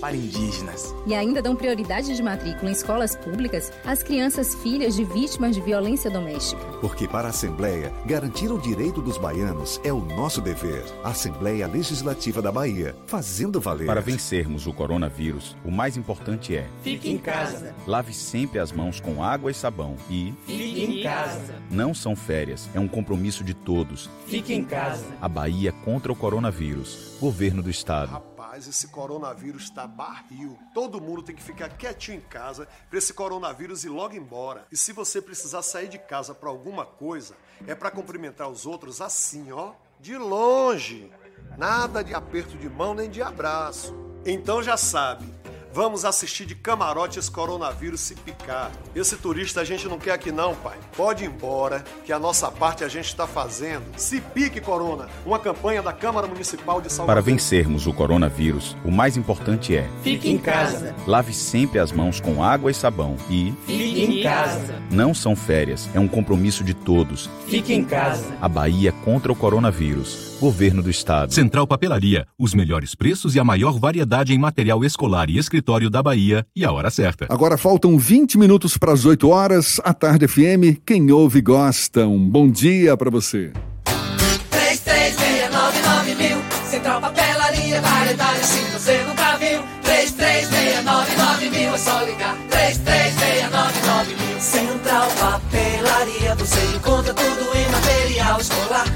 para indígenas. E ainda dão prioridade de matrícula em escolas públicas às crianças filhas de vítimas de violência doméstica. Porque para a Assembleia, garantir o direito dos baianos é o nosso dever. Assembleia Legislativa da Bahia, fazendo valer. Para vencermos o coronavírus, o mais importante é: fique em casa. Lave sempre as mãos com água e sabão e fique em casa. Não são férias, é um compromisso de todos. Fique em casa. A Bahia contra o coronavírus. Governo do Estado. Rapaz, esse coronavírus está barril. Todo mundo tem que ficar quietinho em casa para esse coronavírus ir logo embora. E se você precisar sair de casa para alguma coisa, é para cumprimentar os outros assim, ó, de longe. Nada de aperto de mão nem de abraço. Então já sabe, Vamos assistir de camarote esse coronavírus se picar. Esse turista a gente não quer aqui não, pai. Pode ir embora, que a nossa parte a gente está fazendo. Se pique, Corona. Uma campanha da Câmara Municipal de Salvador. Para vencermos o coronavírus, o mais importante é... Fique em casa. Lave sempre as mãos com água e sabão e... Fique em casa. Não são férias, é um compromisso de todos. Fique em casa. A Bahia contra o coronavírus. Governo do Estado. Central Papelaria. Os melhores preços e a maior variedade em material escolar e escritório da Bahia. E a hora certa. Agora faltam 20 minutos para as 8 horas. A Tarde FM. Quem ouve gosta. Um bom dia para você. 3369 mil. Central Papelaria. Variedade assim você nunca viu. 3369 mil. É só ligar. 3369 mil. Central Papelaria. Você encontra tudo em material escolar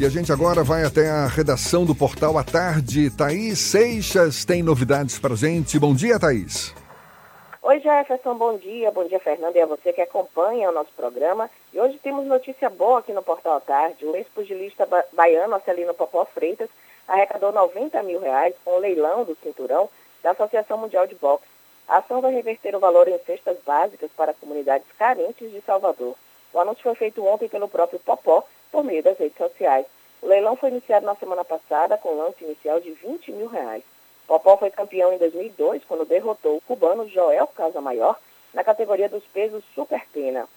E a gente agora vai até a redação do Portal à Tarde. Thaís Seixas tem novidades pra gente. Bom dia, Thaís. Oi, Jefferson, bom dia. Bom dia, Fernando, e a você que acompanha o nosso programa. E hoje temos notícia boa aqui no Portal à Tarde. O ex-pugilista ba baiano Acelino Popó Freitas arrecadou 90 mil reais com o leilão do cinturão da Associação Mundial de Boxe. A ação vai reverter o valor em cestas básicas para comunidades carentes de Salvador. O anúncio foi feito ontem pelo próprio Popó, por meio das redes sociais. O leilão foi iniciado na semana passada com lance inicial de 20 mil reais. Popó foi campeão em 2002 quando derrotou o cubano Joel Casamaior na categoria dos pesos super pena.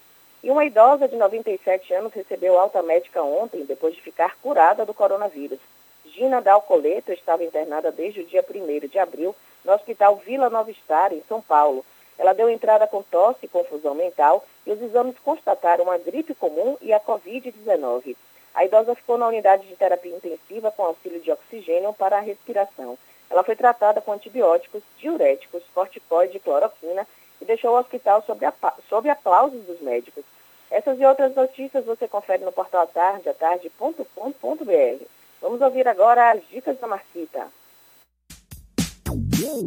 E uma idosa de 97 anos recebeu alta médica ontem depois de ficar curada do coronavírus. Gina Dalcoleto estava internada desde o dia 1 de abril no Hospital Vila Nova Star, em São Paulo. Ela deu entrada com tosse e confusão mental e os exames constataram a gripe comum e a Covid-19. A idosa ficou na unidade de terapia intensiva com auxílio de oxigênio para a respiração. Ela foi tratada com antibióticos, diuréticos, corticoide e cloroquina e deixou o hospital sob, sob aplausos dos médicos. Essas e outras notícias você confere no portal atarde, atarde.com.br. Vamos ouvir agora as dicas da Marcita.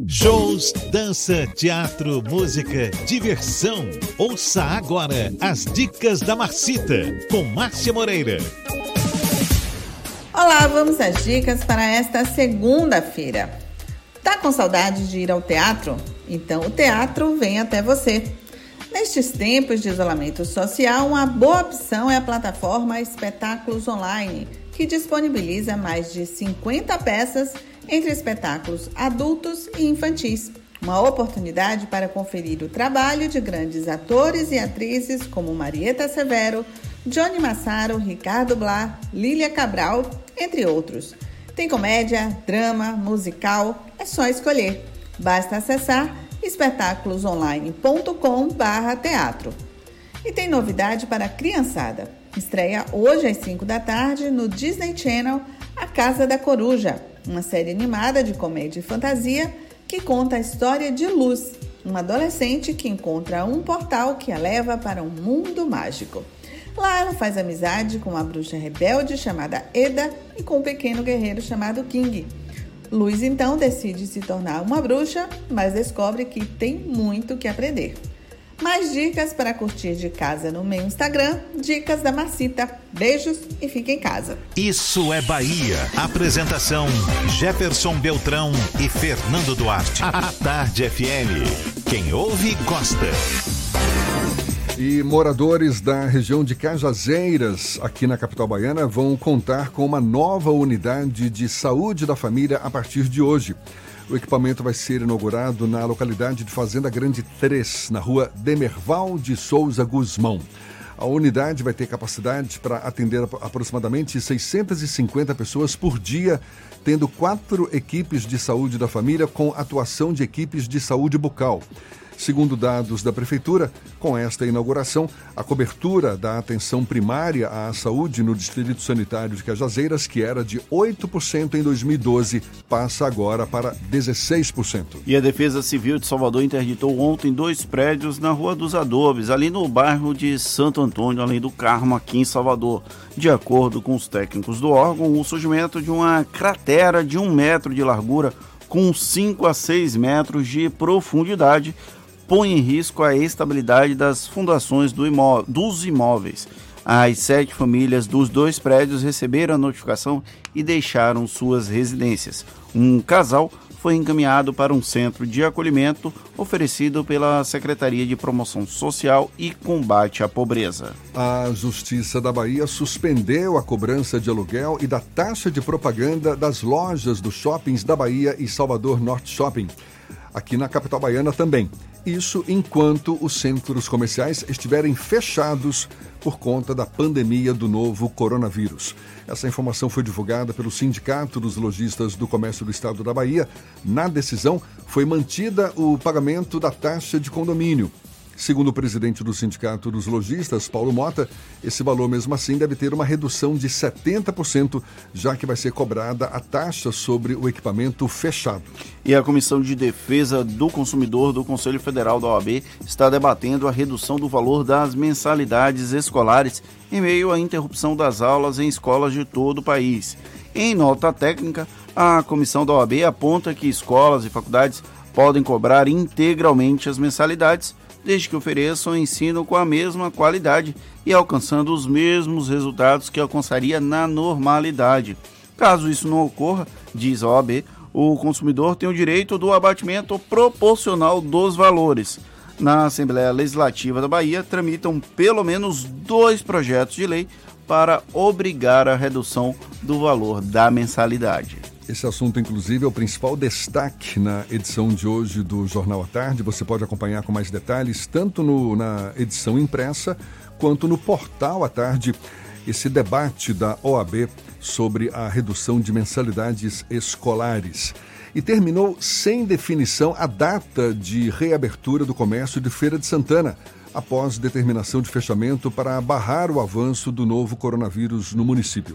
Shows, dança, teatro, música, diversão. Ouça agora as dicas da Marcita com Márcia Moreira. Olá, vamos às dicas para esta segunda-feira. Tá com saudade de ir ao teatro? Então o teatro vem até você. Nestes tempos de isolamento social, uma boa opção é a plataforma Espetáculos Online, que disponibiliza mais de 50 peças entre espetáculos adultos e infantis. Uma oportunidade para conferir o trabalho de grandes atores e atrizes como Marieta Severo, Johnny Massaro, Ricardo Blá, Lília Cabral, entre outros. Tem comédia, drama, musical, é só escolher. Basta acessar espetáculosonline.com/teatro. E tem novidade para a criançada. Estreia hoje às 5 da tarde no Disney Channel A Casa da Coruja, uma série animada de comédia e fantasia que conta a história de Luz, uma adolescente que encontra um portal que a leva para um mundo mágico. Lá ela faz amizade com uma bruxa rebelde chamada Eda e com um pequeno guerreiro chamado King. Luz então decide se tornar uma bruxa, mas descobre que tem muito que aprender. Mais dicas para curtir de casa no meu Instagram, Dicas da Marcita. Beijos e fique em casa. Isso é Bahia. Apresentação: Jefferson Beltrão e Fernando Duarte. A Tarde FM. Quem ouve, gosta. E moradores da região de Cajazeiras, aqui na capital baiana, vão contar com uma nova unidade de saúde da família a partir de hoje. O equipamento vai ser inaugurado na localidade de Fazenda Grande 3, na rua Demerval de Souza Guzmão. A unidade vai ter capacidade para atender aproximadamente 650 pessoas por dia, tendo quatro equipes de saúde da família com atuação de equipes de saúde bucal. Segundo dados da Prefeitura, com esta inauguração, a cobertura da atenção primária à saúde no Distrito Sanitário de Cajazeiras, que era de 8% em 2012, passa agora para 16%. E a Defesa Civil de Salvador interditou ontem dois prédios na Rua dos Adobes, ali no bairro de Santo Antônio, além do Carmo, aqui em Salvador. De acordo com os técnicos do órgão, o surgimento de uma cratera de um metro de largura com 5 a 6 metros de profundidade põe em risco a estabilidade das fundações do imó dos imóveis. As sete famílias dos dois prédios receberam a notificação e deixaram suas residências. Um casal foi encaminhado para um centro de acolhimento oferecido pela Secretaria de Promoção Social e Combate à Pobreza. A Justiça da Bahia suspendeu a cobrança de aluguel e da taxa de propaganda das lojas dos shoppings da Bahia e Salvador Norte Shopping. Aqui na capital baiana também. Isso enquanto os centros comerciais estiverem fechados por conta da pandemia do novo coronavírus. Essa informação foi divulgada pelo Sindicato dos Lojistas do Comércio do Estado da Bahia. Na decisão, foi mantida o pagamento da taxa de condomínio. Segundo o presidente do Sindicato dos Lojistas, Paulo Mota, esse valor mesmo assim deve ter uma redução de 70%, já que vai ser cobrada a taxa sobre o equipamento fechado. E a Comissão de Defesa do Consumidor do Conselho Federal da OAB está debatendo a redução do valor das mensalidades escolares em meio à interrupção das aulas em escolas de todo o país. Em nota técnica, a comissão da OAB aponta que escolas e faculdades podem cobrar integralmente as mensalidades desde que ofereçam ensino com a mesma qualidade e alcançando os mesmos resultados que alcançaria na normalidade. Caso isso não ocorra, diz a OAB, o consumidor tem o direito do abatimento proporcional dos valores. Na Assembleia Legislativa da Bahia, tramitam pelo menos dois projetos de lei para obrigar a redução do valor da mensalidade. Esse assunto, inclusive, é o principal destaque na edição de hoje do Jornal à Tarde. Você pode acompanhar com mais detalhes, tanto no, na edição impressa quanto no portal à tarde, esse debate da OAB sobre a redução de mensalidades escolares. E terminou sem definição a data de reabertura do comércio de Feira de Santana após determinação de fechamento para barrar o avanço do novo coronavírus no município.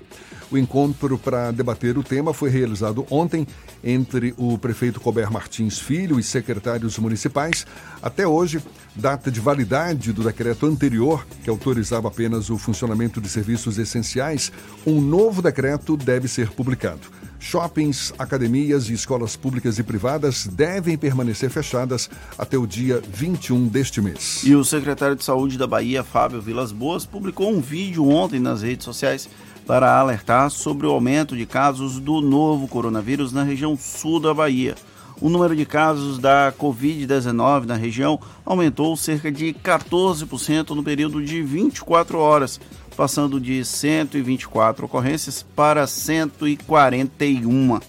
O encontro para debater o tema foi realizado ontem entre o prefeito Colbert Martins Filho e secretários municipais. Até hoje, data de validade do decreto anterior, que autorizava apenas o funcionamento de serviços essenciais, um novo decreto deve ser publicado. Shoppings, academias e escolas públicas e privadas devem permanecer fechadas até o dia 21 deste mês. E o secretário de Saúde da Bahia, Fábio Vilas Boas, publicou um vídeo ontem nas redes sociais para alertar sobre o aumento de casos do novo coronavírus na região sul da Bahia. O número de casos da Covid-19 na região aumentou cerca de 14% no período de 24 horas passando de 124 ocorrências para 141.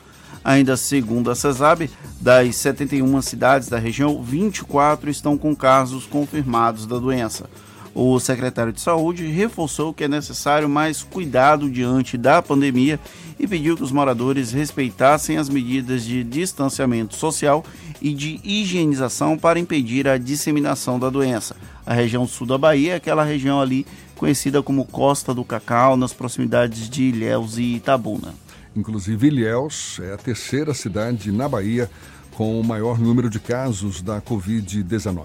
Ainda segundo a CESAB, das 71 cidades da região, 24 estão com casos confirmados da doença. O secretário de Saúde reforçou que é necessário mais cuidado diante da pandemia e pediu que os moradores respeitassem as medidas de distanciamento social e de higienização para impedir a disseminação da doença. A região sul da Bahia é aquela região ali conhecida como Costa do Cacau, nas proximidades de Ilhéus e Itabuna. Inclusive, Ilhéus é a terceira cidade na Bahia com o maior número de casos da Covid-19.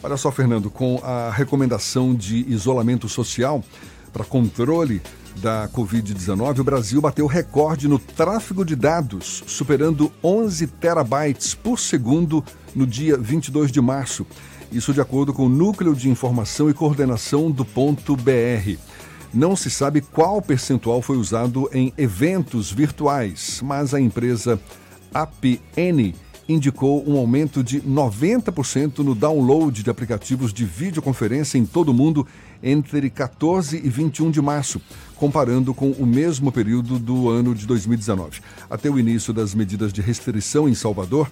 Olha só, Fernando, com a recomendação de isolamento social para controle da Covid-19, o Brasil bateu recorde no tráfego de dados, superando 11 terabytes por segundo no dia 22 de março. Isso de acordo com o Núcleo de Informação e Coordenação do Ponto BR. Não se sabe qual percentual foi usado em eventos virtuais, mas a empresa APN indicou um aumento de 90% no download de aplicativos de videoconferência em todo o mundo entre 14 e 21 de março, comparando com o mesmo período do ano de 2019. Até o início das medidas de restrição em Salvador,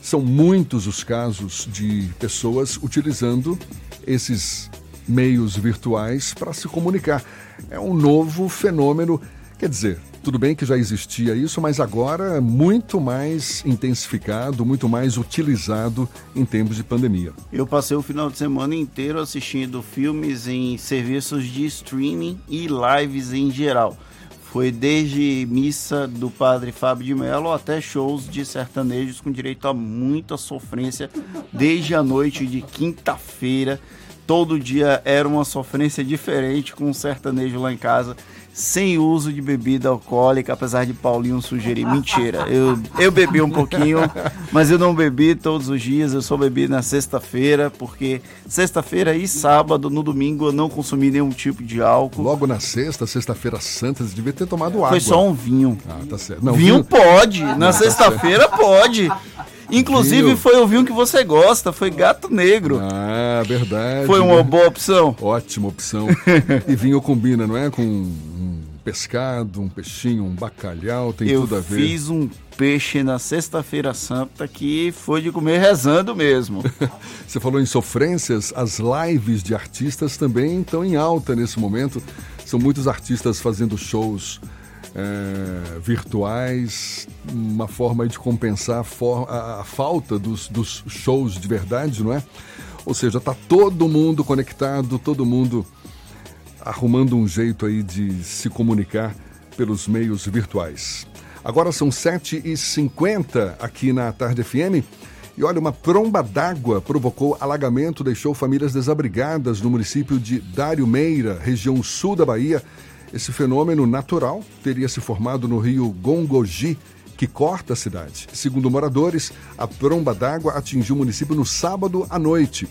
são muitos os casos de pessoas utilizando esses meios virtuais para se comunicar. É um novo fenômeno, quer dizer, tudo bem que já existia isso, mas agora é muito mais intensificado, muito mais utilizado em tempos de pandemia. Eu passei o final de semana inteiro assistindo filmes em serviços de streaming e lives em geral. Foi desde missa do padre Fábio de Mello até shows de sertanejos com direito a muita sofrência, desde a noite de quinta-feira. Todo dia era uma sofrência diferente com um sertanejo lá em casa sem uso de bebida alcoólica, apesar de Paulinho sugerir. Mentira, eu, eu bebi um pouquinho, mas eu não bebi todos os dias, eu só bebi na sexta-feira, porque sexta-feira e sábado, no domingo, eu não consumi nenhum tipo de álcool. Logo na sexta, sexta-feira santa, você devia ter tomado água. Foi só um vinho. Ah, tá certo. Não, vinho, vinho pode, na tá sexta-feira pode. Inclusive Vinho. foi o vinho que você gosta, foi gato negro. Ah, verdade. Foi uma né? boa opção. Ótima opção. *laughs* e vinho combina, não é? Com um pescado, um peixinho, um bacalhau, tem eu tudo a ver. fiz um peixe na sexta-feira santa que foi de comer rezando mesmo. *laughs* Você falou em sofrências, as lives de artistas também estão em alta nesse momento. São muitos artistas fazendo shows é, virtuais, uma forma de compensar a, for- a- a falta dos, dos shows de verdade, não é? Ou seja, está todo mundo conectado, todo mundo arrumando um jeito aí de se comunicar pelos meios virtuais. Agora são 7h50 aqui na Tarde FM. E olha, uma tromba d'água provocou alagamento, deixou famílias desabrigadas no município de Dário Meira, região sul da Bahia. Esse fenômeno natural teria se formado no rio Gongogi, que corta a cidade. Segundo moradores, a tromba d'água atingiu o município no sábado à noite.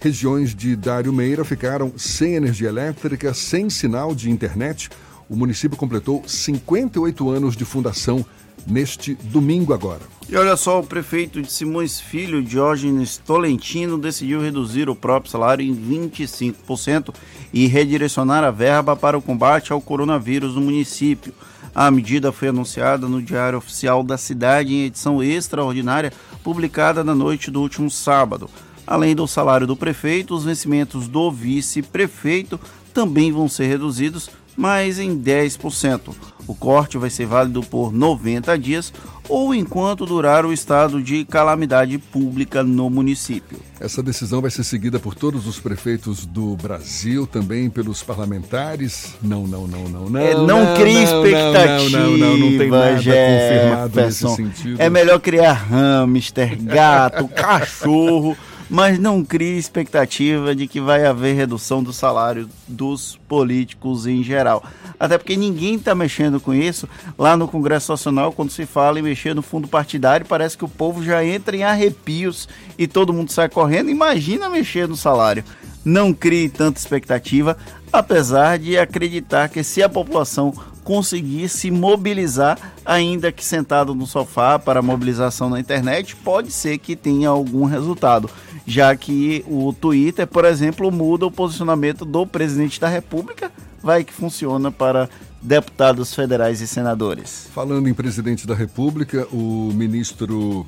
Regiões de Dário Meira ficaram sem energia elétrica, sem sinal de internet. O município completou 58 anos de fundação neste domingo agora. E olha só, o prefeito de Simões Filho, Diógenes Tolentino, decidiu reduzir o próprio salário em 25% e redirecionar a verba para o combate ao coronavírus no município. A medida foi anunciada no Diário Oficial da Cidade em edição extraordinária, publicada na noite do último sábado. Além do salário do prefeito, os vencimentos do vice-prefeito também vão ser reduzidos, mas em 10%. O corte vai ser válido por 90 dias ou enquanto durar o estado de calamidade pública no município. Essa decisão vai ser seguida por todos os prefeitos do Brasil, também pelos parlamentares. Não, não, não, não, não. É, não, crie expectativa, Não, não, não, não tem nada confirmado nesse Jefferson. sentido. É melhor criar hamster, gato, cachorro, *laughs* mas não crie expectativa de que vai haver redução do salário dos políticos em geral. Até porque ninguém está mexendo com isso. Lá no Congresso Nacional, quando se fala em mexer no fundo partidário, parece que o povo já entra em arrepios e todo mundo sai correndo. Imagina mexer no salário. Não crie tanta expectativa, apesar de acreditar que se a população conseguir se mobilizar, ainda que sentado no sofá para mobilização na internet, pode ser que tenha algum resultado, já que o Twitter, por exemplo, muda o posicionamento do presidente da República, vai que funciona para deputados federais e senadores. Falando em presidente da República, o ministro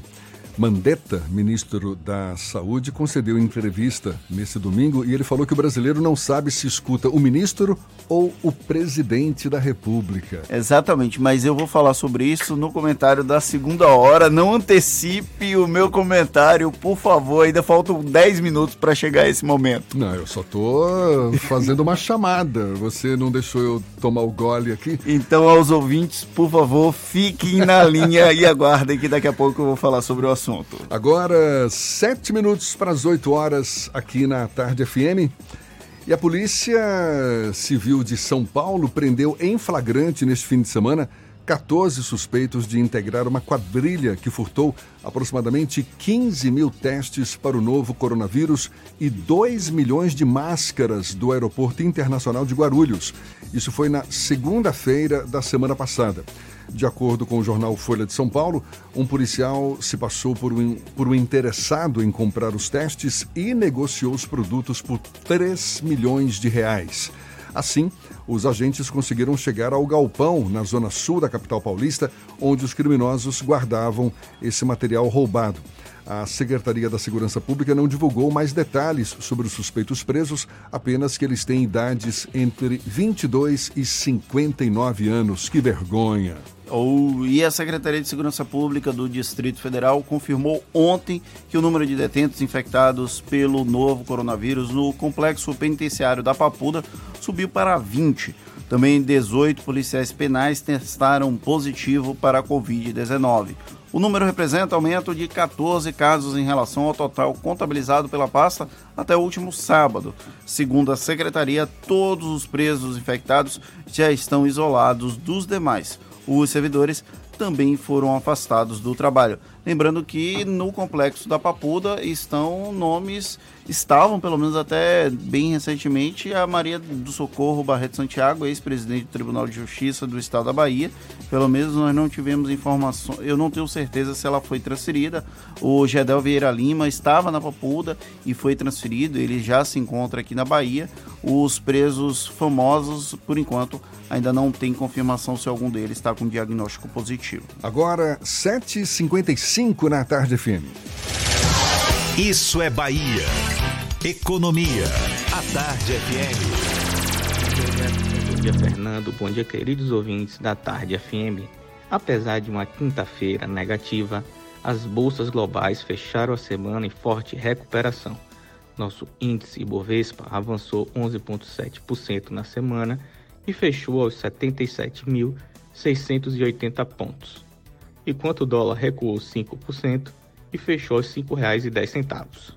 Mandetta, ministro da Saúde, concedeu entrevista nesse domingo e ele falou que o brasileiro não sabe se escuta o ministro ou o presidente da República. Exatamente, mas eu vou falar sobre isso no comentário da segunda hora. Não antecipe o meu comentário, por favor. Ainda faltam 10 minutos para chegar a esse momento. Não, eu só tô fazendo uma chamada. Você não deixou eu tomar o gole aqui? Então, aos ouvintes, por favor, fiquem na linha e aguardem que daqui a pouco eu vou falar sobre o assunto. Agora, sete minutos para as 8 horas aqui na Tarde FM. E a Polícia Civil de São Paulo prendeu em flagrante neste fim de semana 14 suspeitos de integrar uma quadrilha que furtou aproximadamente 15 mil testes para o novo coronavírus e 2 milhões de máscaras do Aeroporto Internacional de Guarulhos. Isso foi na segunda-feira da semana passada. De acordo com o jornal Folha de São Paulo, um policial se passou por um, por um interessado em comprar os testes e negociou os produtos por 3 milhões de reais. Assim, os agentes conseguiram chegar ao galpão na zona sul da capital paulista, onde os criminosos guardavam esse material roubado. A Secretaria da Segurança Pública não divulgou mais detalhes sobre os suspeitos presos, apenas que eles têm idades entre 22 e 59 anos. Que vergonha! Oh, e a Secretaria de Segurança Pública do Distrito Federal confirmou ontem que o número de detentos infectados pelo novo coronavírus no complexo penitenciário da Papuda subiu para 20. Também 18 policiais penais testaram positivo para a Covid-19. O número representa aumento de 14 casos em relação ao total contabilizado pela pasta até o último sábado. Segundo a secretaria, todos os presos infectados já estão isolados dos demais. Os servidores também foram afastados do trabalho. Lembrando que no complexo da Papuda estão nomes, estavam pelo menos até bem recentemente, a Maria do Socorro Barreto Santiago, ex-presidente do Tribunal de Justiça do Estado da Bahia. Pelo menos nós não tivemos informações, eu não tenho certeza se ela foi transferida. O Gedel Vieira Lima estava na Papuda e foi transferido, ele já se encontra aqui na Bahia. Os presos famosos, por enquanto, ainda não tem confirmação se algum deles está com diagnóstico positivo. Agora, 7h55 na tarde FM. Isso é Bahia. Economia. A Tarde FM. Bom dia, Fernando. Bom dia, queridos ouvintes da Tarde FM. Apesar de uma quinta-feira negativa, as bolsas globais fecharam a semana em forte recuperação. Nosso índice Ibovespa avançou 11,7% na semana e fechou aos 77.680 pontos, enquanto o dólar recuou 5% e fechou aos R$ 5,10.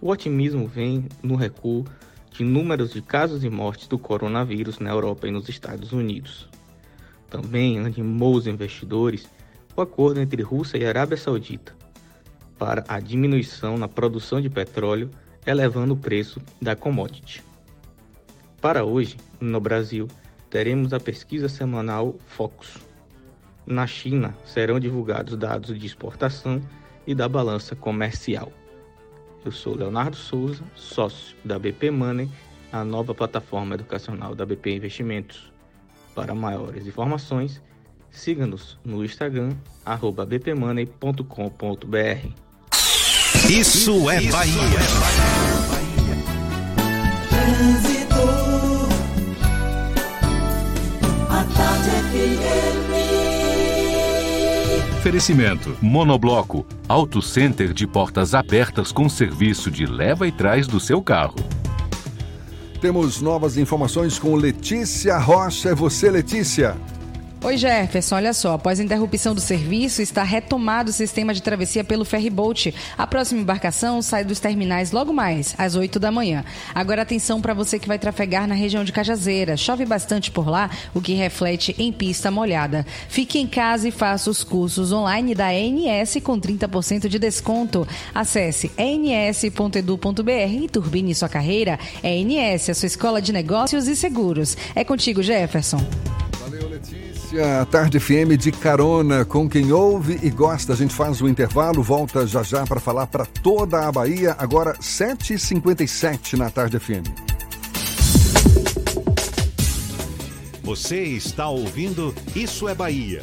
O otimismo vem no recuo de números de casos e mortes do coronavírus na Europa e nos Estados Unidos. Também animou os investidores o acordo entre Rússia e Arábia Saudita para a diminuição na produção de petróleo, elevando o preço da commodity. Para hoje, no Brasil, teremos a pesquisa semanal Focus. Na China, serão divulgados dados de exportação e da balança comercial. Eu sou Leonardo Souza, sócio da BP Money, a nova plataforma educacional da BP Investimentos. Para maiores informações, siga-nos no Instagram, bpmoney.com.br. Isso é Bahia. Trânsito. A tarde FM. Oferecimento: Monobloco, Auto Center de portas abertas com serviço de leva e trás do seu carro. Temos novas informações com Letícia Rocha. É você, Letícia. Oi Jefferson, olha só, após a interrupção do serviço, está retomado o sistema de travessia pelo ferryboat. A próxima embarcação sai dos terminais logo mais, às 8 da manhã. Agora atenção para você que vai trafegar na região de Cajazeira. Chove bastante por lá, o que reflete em pista molhada. Fique em casa e faça os cursos online da ENS com 30% de desconto. Acesse ens.edu.br e turbine sua carreira. ENS, a sua escola de negócios e seguros. É contigo, Jefferson. Valeu, Letícia. A Tarde FM de carona com quem ouve e gosta. A gente faz o intervalo, volta já já para falar para toda a Bahia. Agora, 7h57 na Tarde FM. Você está ouvindo Isso é Bahia.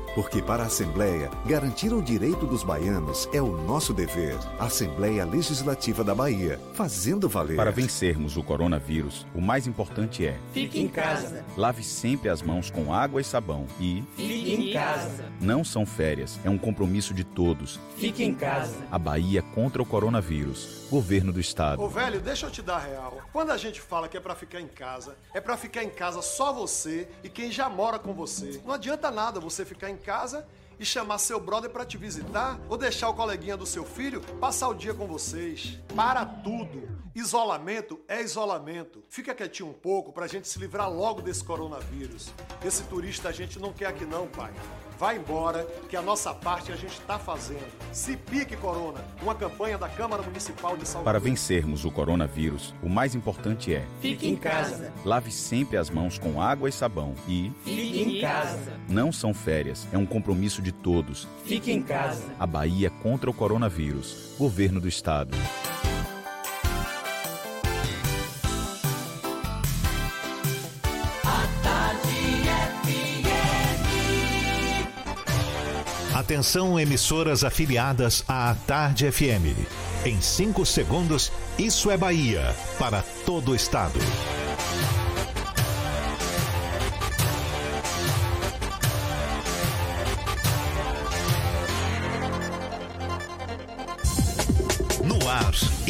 Porque para a Assembleia, garantir o direito dos baianos é o nosso dever. Assembleia Legislativa da Bahia, fazendo valer. Para vencermos o coronavírus, o mais importante é: Fique em casa. lave sempre as mãos com água e sabão e Fique em casa. não são férias, é um compromisso de todos. Fique em casa. A Bahia contra o coronavírus. Governo do Estado. Ô velho, deixa eu te dar real. Quando a gente fala que é pra ficar em casa, é pra ficar em casa só você e quem já mora com você. Não adianta nada você ficar em casa e chamar seu brother pra te visitar ou deixar o coleguinha do seu filho passar o dia com vocês. Para tudo. Isolamento é isolamento. Fica quietinho um pouco pra gente se livrar logo desse coronavírus. Esse turista a gente não quer aqui não, pai. Vai embora, que a nossa parte a gente tá fazendo. Se pique, Corona. Uma campanha da Câmara Municipal de Salvador. Para vencermos o coronavírus, o mais importante é: Fique em casa. lave sempre as mãos com água e sabão e Fique em casa. não são férias, é um compromisso de todos. Fique em casa. A Bahia contra o coronavírus. Governo do Estado. Atenção, emissoras afiliadas à Tarde FM. Em 5 segundos, isso é Bahia para todo o estado.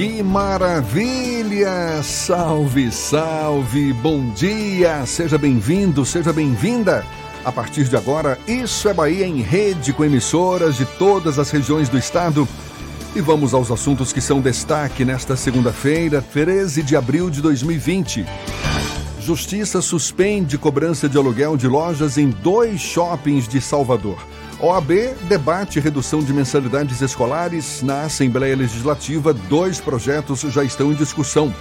Que maravilha! Salve, salve! Bom dia! Seja bem-vindo, seja bem-vinda! A partir de agora, Isso é Bahia em rede com emissoras de todas as regiões do estado. E vamos aos assuntos que são destaque nesta segunda-feira, 13 de abril de 2020. Justiça suspende cobrança de aluguel de lojas em dois shoppings de Salvador. OAB debate redução de mensalidades escolares na Assembleia Legislativa. Dois projetos já estão em discussão.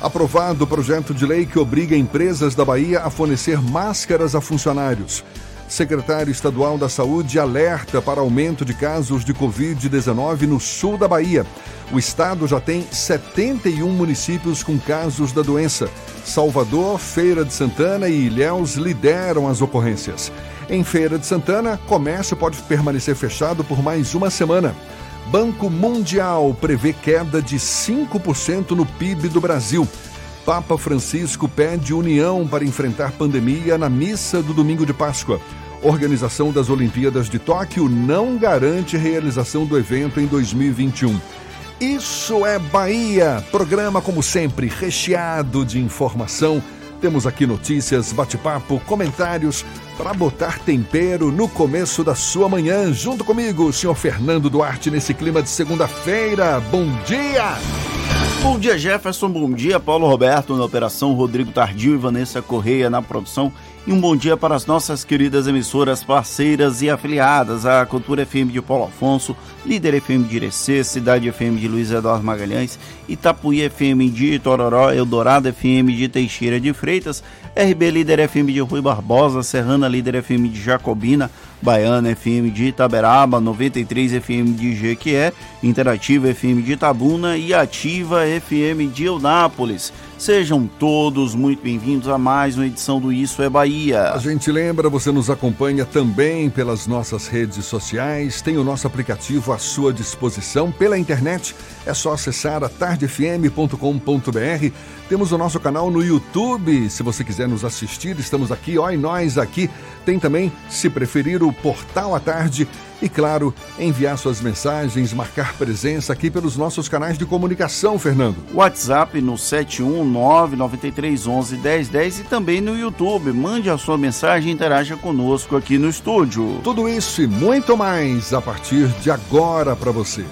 Aprovado o projeto de lei que obriga empresas da Bahia a fornecer máscaras a funcionários. Secretário Estadual da Saúde alerta para aumento de casos de Covid-19 no sul da Bahia. O estado já tem 71 municípios com casos da doença. Salvador, Feira de Santana e Ilhéus lideram as ocorrências. Em Feira de Santana, comércio pode permanecer fechado por mais uma semana. Banco Mundial prevê queda de 5% no PIB do Brasil. Papa Francisco pede união para enfrentar pandemia na missa do domingo de Páscoa. Organização das Olimpíadas de Tóquio não garante realização do evento em 2021. Isso é Bahia, programa como sempre recheado de informação. Temos aqui notícias, bate-papo, comentários para botar tempero no começo da sua manhã. Junto comigo, o senhor Fernando Duarte, nesse clima de segunda-feira. Bom dia! Bom dia, Jefferson. Bom dia, Paulo Roberto na operação, Rodrigo Tardio e Vanessa Correia na produção. E um bom dia para as nossas queridas emissoras parceiras e afiliadas, a Cultura FM de Paulo Afonso, Líder FM de Irecê, Cidade FM de Luiz Eduardo Magalhães, Itapuí FM de Tororó, Eldorado FM de Teixeira de Freitas, RB Líder FM de Rui Barbosa, Serrana Líder FM de Jacobina, Baiana FM de Itaberaba, 93 FM de Jequié, Interativa FM de Itabuna e Ativa FM de Eunápolis. Sejam todos muito bem-vindos a mais uma edição do Isso é Bahia. A gente lembra, você nos acompanha também pelas nossas redes sociais, tem o nosso aplicativo à sua disposição pela internet. É só acessar a tardefm.com.br. Temos o nosso canal no YouTube, se você quiser nos assistir, estamos aqui, ó, e nós aqui. Tem também, se preferir, o Portal à Tarde e, claro, enviar suas mensagens, marcar presença aqui pelos nossos canais de comunicação, Fernando. WhatsApp no 71993111010 e também no YouTube. Mande a sua mensagem e interaja conosco aqui no estúdio. Tudo isso e muito mais a partir de agora para você.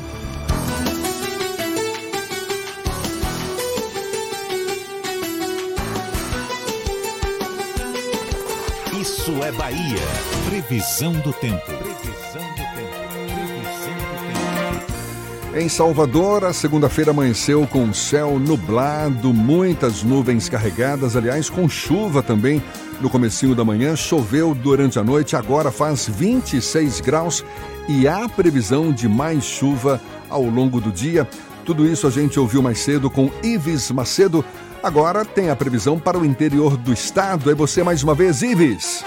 Isso é Bahia. Previsão do tempo. Em Salvador, a segunda-feira amanheceu com céu nublado, muitas nuvens carregadas, aliás, com chuva também. No comecinho da manhã, choveu durante a noite, agora faz 26 graus e há previsão de mais chuva ao longo do dia. Tudo isso a gente ouviu mais cedo com Ives Macedo. Agora tem a previsão para o interior do estado. É você mais uma vez, Ives.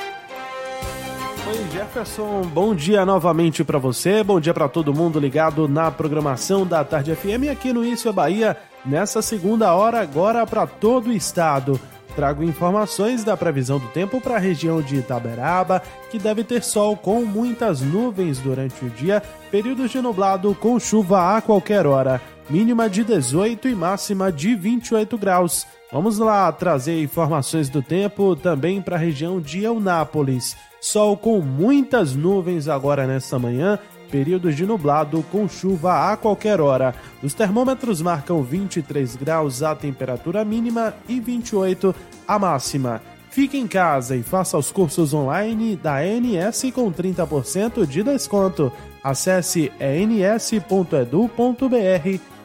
Jefferson. Bom dia novamente para você. Bom dia para todo mundo ligado na programação da Tarde FM aqui no Isso é Bahia, nessa segunda hora, agora para todo o estado. Trago informações da previsão do tempo para a região de Itaberaba, que deve ter sol com muitas nuvens durante o dia, períodos de nublado com chuva a qualquer hora, mínima de 18 e máxima de 28 graus. Vamos lá trazer informações do tempo também para a região de Eunápolis. Sol com muitas nuvens agora nesta manhã, períodos de nublado com chuva a qualquer hora. Os termômetros marcam 23 graus a temperatura mínima e 28 a máxima. Fique em casa e faça os cursos online da ANS com 30% de desconto. Acesse ens.edu.br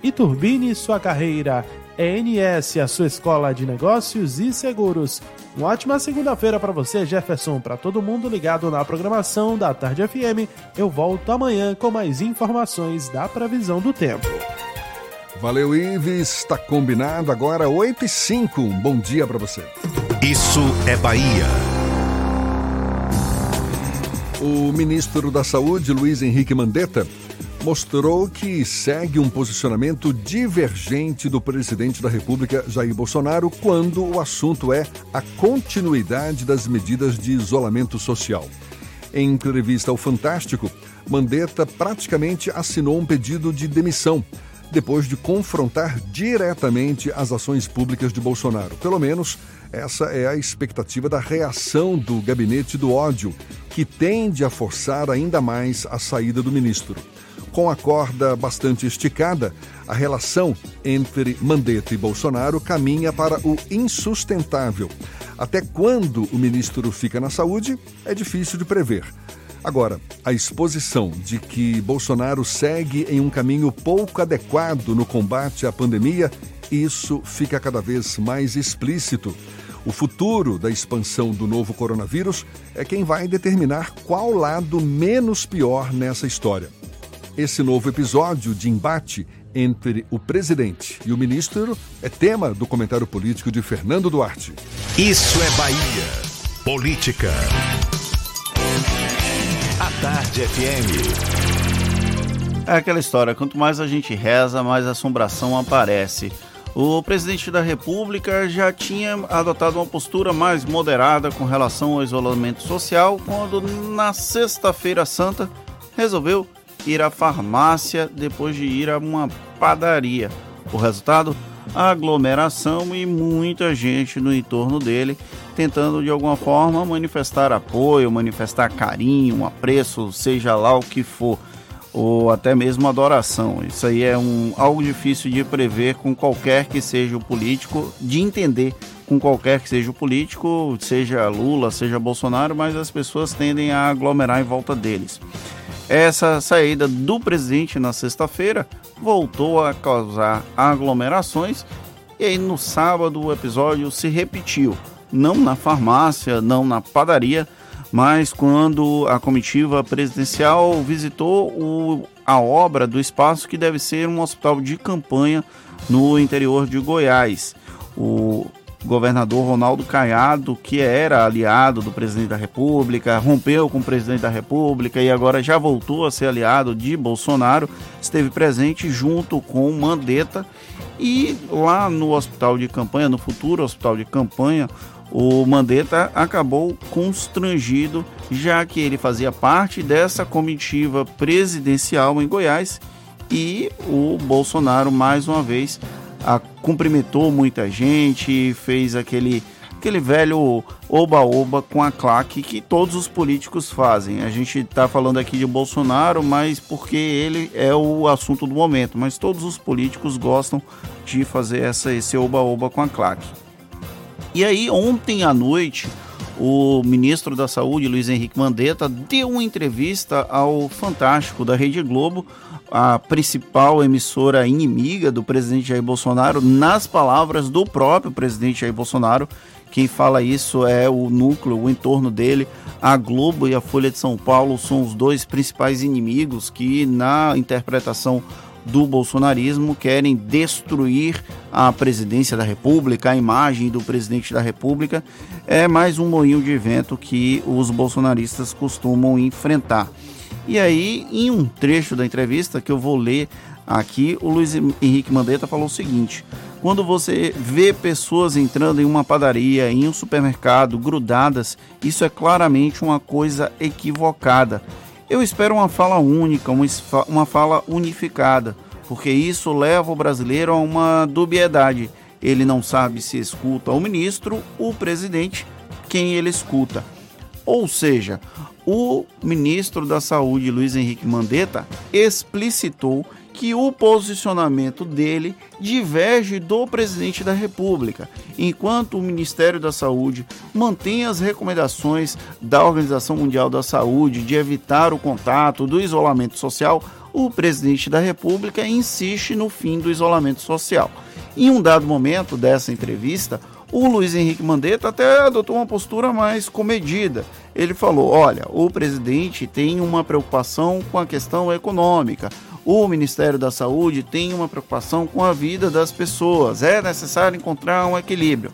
e turbine sua carreira. ENS, a sua escola de negócios e seguros. Uma ótima segunda-feira para você, Jefferson, para todo mundo ligado na programação da Tarde FM. Eu volto amanhã com mais informações da previsão do tempo. Valeu, Ives. Está combinado agora 8 e 5. Um bom dia para você. Isso é Bahia. O ministro da Saúde, Luiz Henrique Mandetta, mostrou que segue um posicionamento divergente do presidente da República, Jair Bolsonaro, quando o assunto é a continuidade das medidas de isolamento social. Em entrevista ao Fantástico, Mandetta praticamente assinou um pedido de demissão, depois de confrontar diretamente as ações públicas de Bolsonaro. Pelo menos essa é a expectativa da reação do gabinete do ódio, que tende a forçar ainda mais a saída do ministro com a corda bastante esticada, a relação entre Mandetta e Bolsonaro caminha para o insustentável. Até quando o ministro fica na saúde é difícil de prever. Agora, a exposição de que Bolsonaro segue em um caminho pouco adequado no combate à pandemia, isso fica cada vez mais explícito. O futuro da expansão do novo coronavírus é quem vai determinar qual lado menos pior nessa história. Esse novo episódio de embate entre o presidente e o ministro é tema do comentário político de Fernando Duarte. Isso é Bahia. Política. A Tarde FM. É aquela história, quanto mais a gente reza, mais assombração aparece. O presidente da República já tinha adotado uma postura mais moderada com relação ao isolamento social, quando na Sexta-feira Santa resolveu ir à farmácia depois de ir a uma padaria. O resultado? Aglomeração e muita gente no entorno dele tentando de alguma forma manifestar apoio, manifestar carinho, apreço, seja lá o que for, ou até mesmo adoração. Isso aí é um, algo difícil de prever com qualquer que seja o político, de entender com qualquer que seja o político, seja Lula, seja Bolsonaro, mas as pessoas tendem a aglomerar em volta deles. Essa saída do presidente na sexta-feira voltou a causar aglomerações e aí no sábado o episódio se repetiu. Não na farmácia, não na padaria, mas quando a comitiva presidencial visitou o, a obra do espaço que deve ser um hospital de campanha no interior de Goiás. O governador Ronaldo Caiado, que era aliado do presidente da República, rompeu com o presidente da República e agora já voltou a ser aliado de Bolsonaro, esteve presente junto com Mandetta e lá no hospital de campanha, no futuro hospital de campanha, o Mandetta acabou constrangido, já que ele fazia parte dessa comitiva presidencial em Goiás e o Bolsonaro mais uma vez a, cumprimentou muita gente, fez aquele aquele velho oba-oba com a claque que todos os políticos fazem. A gente está falando aqui de Bolsonaro, mas porque ele é o assunto do momento. Mas todos os políticos gostam de fazer essa, esse oba-oba com a claque. E aí, ontem à noite, o ministro da Saúde, Luiz Henrique Mandetta, deu uma entrevista ao Fantástico da Rede Globo, a principal emissora inimiga do presidente Jair Bolsonaro, nas palavras do próprio presidente Jair Bolsonaro. Quem fala isso é o núcleo, o entorno dele. A Globo e a Folha de São Paulo são os dois principais inimigos que, na interpretação do bolsonarismo querem destruir a presidência da República, a imagem do presidente da República. É mais um moinho de vento que os bolsonaristas costumam enfrentar. E aí, em um trecho da entrevista que eu vou ler aqui, o Luiz Henrique Mandetta falou o seguinte: quando você vê pessoas entrando em uma padaria, em um supermercado, grudadas, isso é claramente uma coisa equivocada. Eu espero uma fala única, uma fala unificada, porque isso leva o brasileiro a uma dubiedade. Ele não sabe se escuta o ministro, o presidente, quem ele escuta. Ou seja, o ministro da Saúde, Luiz Henrique Mandetta, explicitou que o posicionamento dele diverge do presidente da República, enquanto o Ministério da Saúde mantém as recomendações da Organização Mundial da Saúde de evitar o contato, do isolamento social, o presidente da República insiste no fim do isolamento social. Em um dado momento dessa entrevista, o Luiz Henrique Mandetta até adotou uma postura mais comedida. Ele falou: olha, o presidente tem uma preocupação com a questão econômica. O Ministério da Saúde tem uma preocupação com a vida das pessoas. É necessário encontrar um equilíbrio.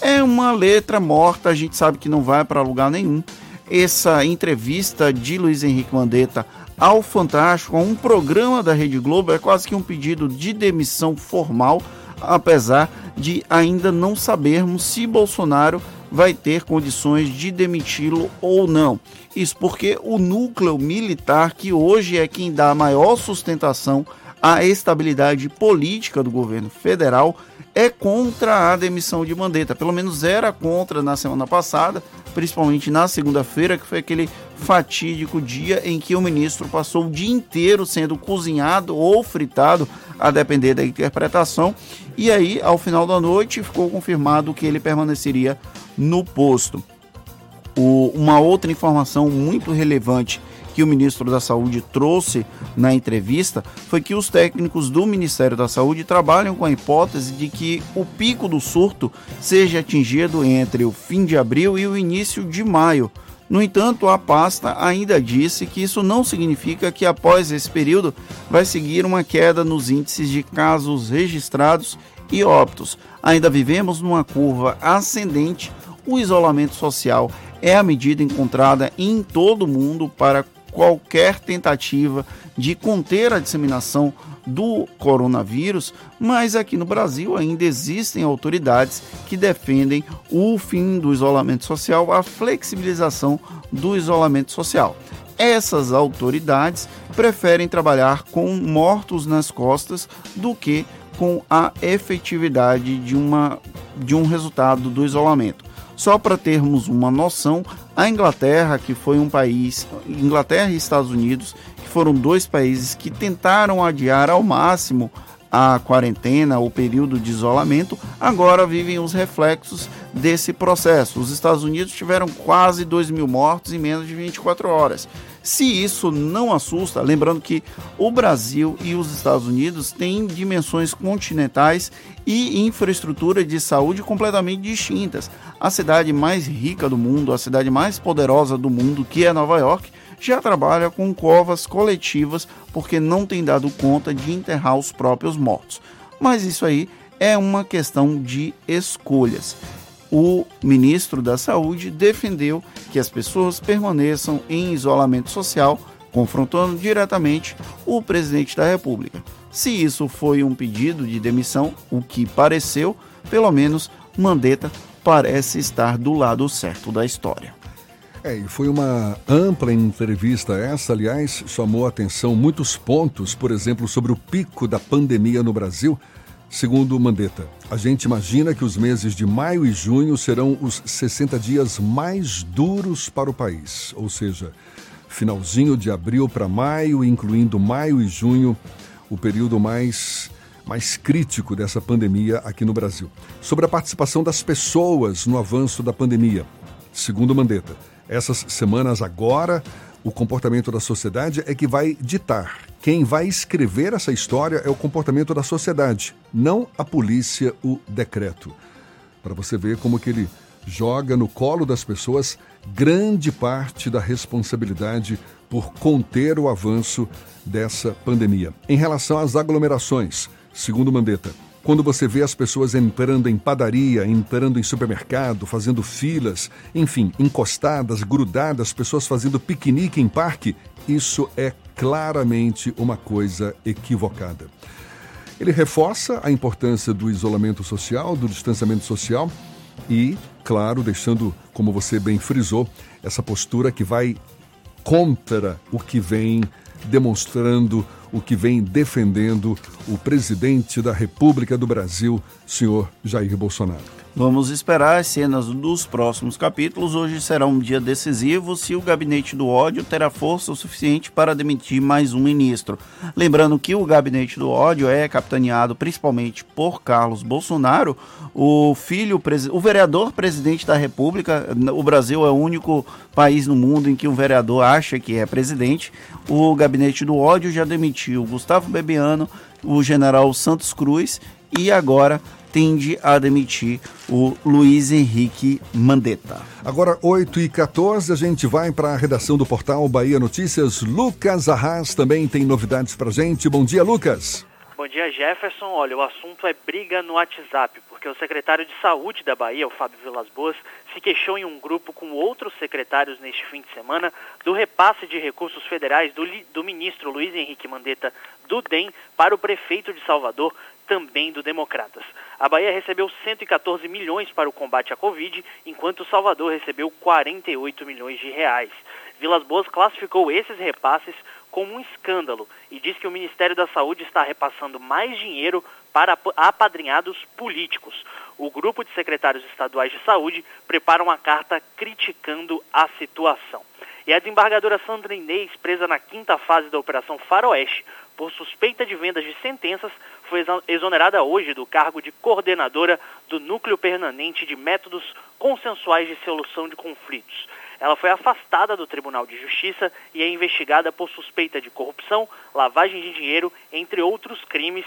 É uma letra morta, a gente sabe que não vai para lugar nenhum. Essa entrevista de Luiz Henrique Mandetta ao Fantástico, a um programa da Rede Globo, é quase que um pedido de demissão formal, apesar de ainda não sabermos se Bolsonaro vai ter condições de demiti-lo ou não. Isso porque o núcleo militar, que hoje é quem dá maior sustentação à estabilidade política do governo federal, é contra a demissão de Mandetta. Pelo menos era contra na semana passada, principalmente na segunda-feira, que foi aquele fatídico dia em que o ministro passou o dia inteiro sendo cozinhado ou fritado, a depender da interpretação. E aí, ao final da noite, ficou confirmado que ele permaneceria no posto. O, uma outra informação muito relevante que o ministro da Saúde trouxe na entrevista foi que os técnicos do Ministério da Saúde trabalham com a hipótese de que o pico do surto seja atingido entre o fim de abril e o início de maio. No entanto, a pasta ainda disse que isso não significa que após esse período vai seguir uma queda nos índices de casos registrados e óbitos. Ainda vivemos numa curva ascendente. O isolamento social é a medida encontrada em todo o mundo para qualquer tentativa de conter a disseminação do coronavírus, mas aqui no Brasil ainda existem autoridades que defendem o fim do isolamento social, a flexibilização do isolamento social. Essas autoridades preferem trabalhar com mortos nas costas do que com a efetividade de, uma, de um resultado do isolamento. Só para termos uma noção, a Inglaterra, que foi um país, Inglaterra e Estados Unidos, foram dois países que tentaram adiar ao máximo a quarentena, o período de isolamento, agora vivem os reflexos desse processo. Os Estados Unidos tiveram quase 2 mil mortos em menos de 24 horas. Se isso não assusta, lembrando que o Brasil e os Estados Unidos têm dimensões continentais e infraestrutura de saúde completamente distintas. A cidade mais rica do mundo, a cidade mais poderosa do mundo, que é Nova York, já trabalha com covas coletivas porque não tem dado conta de enterrar os próprios mortos. Mas isso aí é uma questão de escolhas o ministro da Saúde defendeu que as pessoas permaneçam em isolamento social, confrontando diretamente o presidente da República. Se isso foi um pedido de demissão, o que pareceu, pelo menos Mandetta parece estar do lado certo da história. É, e foi uma ampla entrevista essa, aliás, chamou a atenção muitos pontos, por exemplo, sobre o pico da pandemia no Brasil. Segundo Mandetta, a gente imagina que os meses de maio e junho serão os 60 dias mais duros para o país, ou seja, finalzinho de abril para maio, incluindo maio e junho, o período mais mais crítico dessa pandemia aqui no Brasil. Sobre a participação das pessoas no avanço da pandemia. segundo Mandetta. Essas semanas agora, o comportamento da sociedade é que vai ditar. Quem vai escrever essa história é o comportamento da sociedade, não a polícia, o decreto. Para você ver como que ele joga no colo das pessoas grande parte da responsabilidade por conter o avanço dessa pandemia. Em relação às aglomerações, segundo Mandetta, quando você vê as pessoas entrando em padaria, entrando em supermercado, fazendo filas, enfim, encostadas, grudadas, pessoas fazendo piquenique em parque, isso é claramente uma coisa equivocada. Ele reforça a importância do isolamento social, do distanciamento social e, claro, deixando, como você bem frisou, essa postura que vai contra o que vem demonstrando o que vem defendendo o presidente da República do Brasil, senhor Jair Bolsonaro. Vamos esperar as cenas dos próximos capítulos. Hoje será um dia decisivo se o gabinete do ódio terá força o suficiente para demitir mais um ministro. Lembrando que o gabinete do ódio é capitaneado principalmente por Carlos Bolsonaro, o filho, o vereador presidente da República. O Brasil é o único país no mundo em que um vereador acha que é presidente. O gabinete do ódio já demitiu Gustavo Bebiano, o general Santos Cruz e agora tende a demitir o Luiz Henrique Mandetta. Agora, 8 e 14 a gente vai para a redação do portal Bahia Notícias. Lucas Arras também tem novidades para gente. Bom dia, Lucas. Bom dia, Jefferson. Olha, o assunto é briga no WhatsApp, porque o secretário de Saúde da Bahia, o Fábio Vilas Boas, se queixou em um grupo com outros secretários neste fim de semana do repasse de recursos federais do, do ministro Luiz Henrique Mandetta do DEM para o prefeito de Salvador, também do Democratas. A Bahia recebeu 114 milhões para o combate à Covid, enquanto Salvador recebeu 48 milhões de reais. Vilas Boas classificou esses repasses como um escândalo e diz que o Ministério da Saúde está repassando mais dinheiro para apadrinhados políticos. O grupo de secretários estaduais de saúde prepara uma carta criticando a situação. E a desembargadora Sandra Inês, presa na quinta fase da Operação Faroeste, por suspeita de vendas de sentenças, foi exonerada hoje do cargo de coordenadora do Núcleo Permanente de Métodos Consensuais de Solução de Conflitos. Ela foi afastada do Tribunal de Justiça e é investigada por suspeita de corrupção, lavagem de dinheiro, entre outros crimes,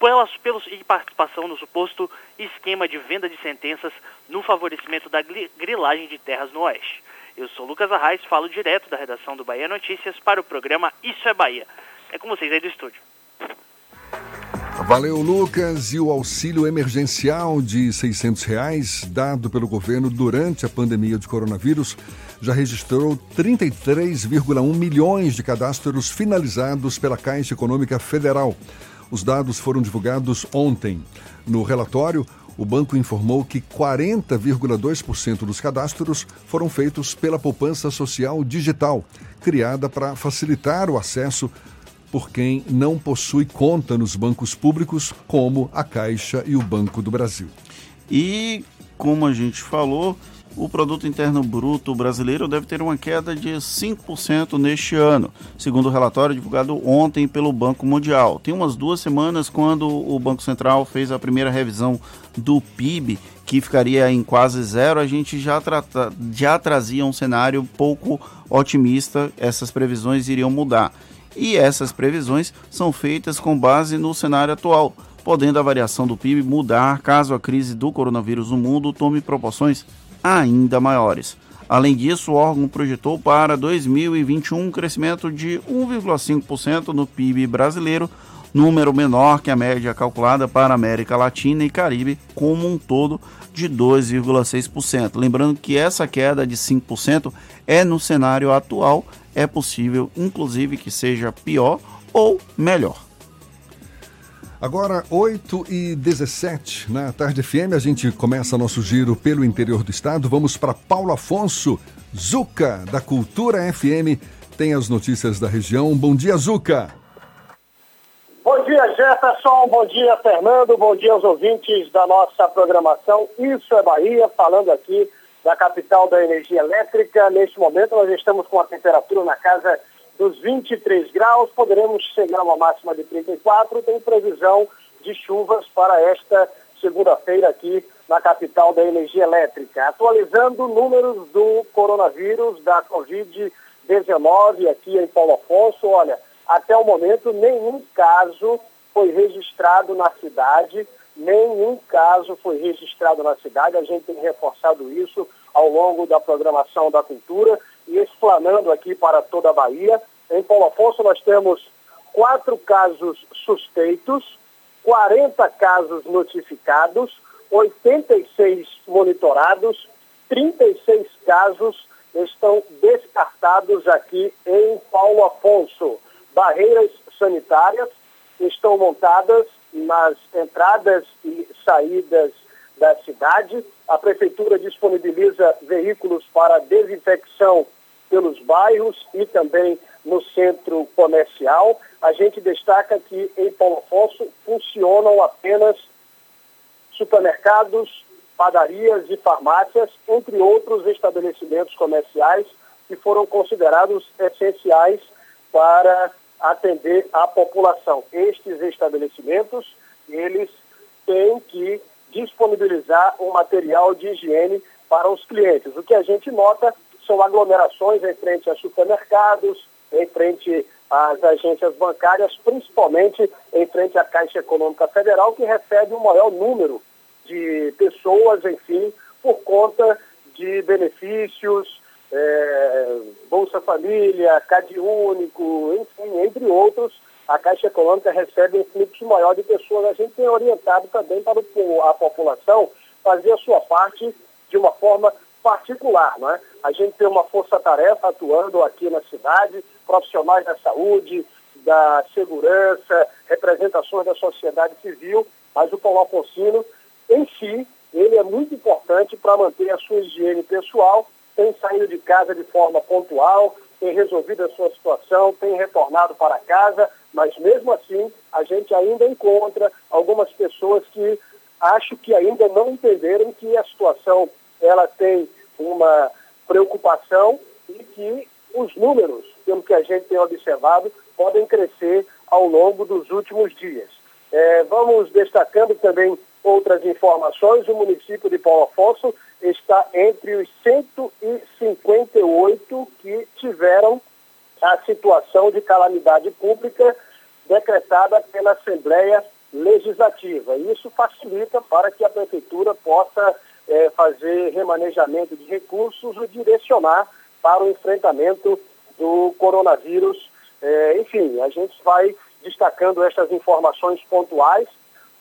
pelas, pelos, e participação no suposto esquema de venda de sentenças no favorecimento da grilagem de terras no Oeste. Eu sou Lucas Arraes, falo direto da redação do Bahia Notícias para o programa Isso é Bahia. É com vocês aí do estúdio. Valeu, Lucas. E o auxílio emergencial de 600 reais, dado pelo governo durante a pandemia de coronavírus, já registrou 33,1 milhões de cadastros finalizados pela Caixa Econômica Federal. Os dados foram divulgados ontem. No relatório, o banco informou que 40,2% dos cadastros foram feitos pela poupança social digital, criada para facilitar o acesso por quem não possui conta nos bancos públicos, como a Caixa e o Banco do Brasil. E, como a gente falou, o produto interno bruto brasileiro deve ter uma queda de 5% neste ano, segundo o relatório divulgado ontem pelo Banco Mundial. Tem umas duas semanas quando o Banco Central fez a primeira revisão do PIB, que ficaria em quase zero, a gente já, trata, já trazia um cenário pouco otimista, essas previsões iriam mudar e essas previsões são feitas com base no cenário atual, podendo a variação do PIB mudar caso a crise do coronavírus no mundo tome proporções ainda maiores. Além disso, o órgão projetou para 2021 um crescimento de 1,5% no PIB brasileiro, número menor que a média calculada para América Latina e Caribe como um todo de 2,6%. Lembrando que essa queda de 5% é no cenário atual é possível, inclusive, que seja pior ou melhor. Agora, 8 e 17 na Tarde FM, a gente começa nosso giro pelo interior do estado. Vamos para Paulo Afonso, Zuca, da Cultura FM, tem as notícias da região. Bom dia, Zuca. Bom dia, Jefferson. Bom dia, Fernando. Bom dia aos ouvintes da nossa programação. Isso é Bahia, falando aqui da capital da energia elétrica. Neste momento, nós estamos com a temperatura na casa dos 23 graus, poderemos chegar a uma máxima de 34. Tem previsão de chuvas para esta segunda-feira aqui na capital da energia elétrica. Atualizando números do coronavírus, da Covid-19 aqui em Paulo Afonso, olha, até o momento nenhum caso foi registrado na cidade, nenhum caso foi registrado na cidade, a gente tem reforçado isso ao longo da programação da cultura e explanando aqui para toda a Bahia. Em Paulo Afonso nós temos quatro casos suspeitos, 40 casos notificados, 86 monitorados, 36 casos estão descartados aqui em Paulo Afonso. Barreiras sanitárias estão montadas nas entradas e saídas da cidade. A prefeitura disponibiliza veículos para desinfecção pelos bairros e também no centro comercial. A gente destaca que em Paulo Afonso funcionam apenas supermercados, padarias e farmácias, entre outros estabelecimentos comerciais que foram considerados essenciais para atender a população. Estes estabelecimentos, eles têm que disponibilizar um material de higiene para os clientes. O que a gente nota são aglomerações em frente a supermercados, em frente às agências bancárias, principalmente em frente à Caixa Econômica Federal, que recebe um maior número de pessoas, enfim, por conta de benefícios, é, Bolsa Família, Cade Único, enfim, entre outros, a Caixa Econômica recebe um fluxo maior de pessoas. A gente tem orientado também para a população fazer a sua parte de uma forma particular, não é? A gente tem uma força-tarefa atuando aqui na cidade, profissionais da saúde, da segurança, representações da sociedade civil, mas o Paulo Alfonsino, em si, ele é muito importante para manter a sua higiene pessoal, tem saído de casa de forma pontual, tem resolvido a sua situação, tem retornado para casa, mas mesmo assim a gente ainda encontra algumas pessoas que acho que ainda não entenderam que a situação ela tem uma preocupação e que os números, pelo que a gente tem observado, podem crescer ao longo dos últimos dias. É, vamos destacando também outras informações. O município de Paulo Afonso está entre os 158 que tiveram a situação de calamidade pública decretada pela Assembleia Legislativa. Isso facilita para que a Prefeitura possa é, fazer remanejamento de recursos e direcionar para o enfrentamento do coronavírus. É, enfim, a gente vai destacando estas informações pontuais.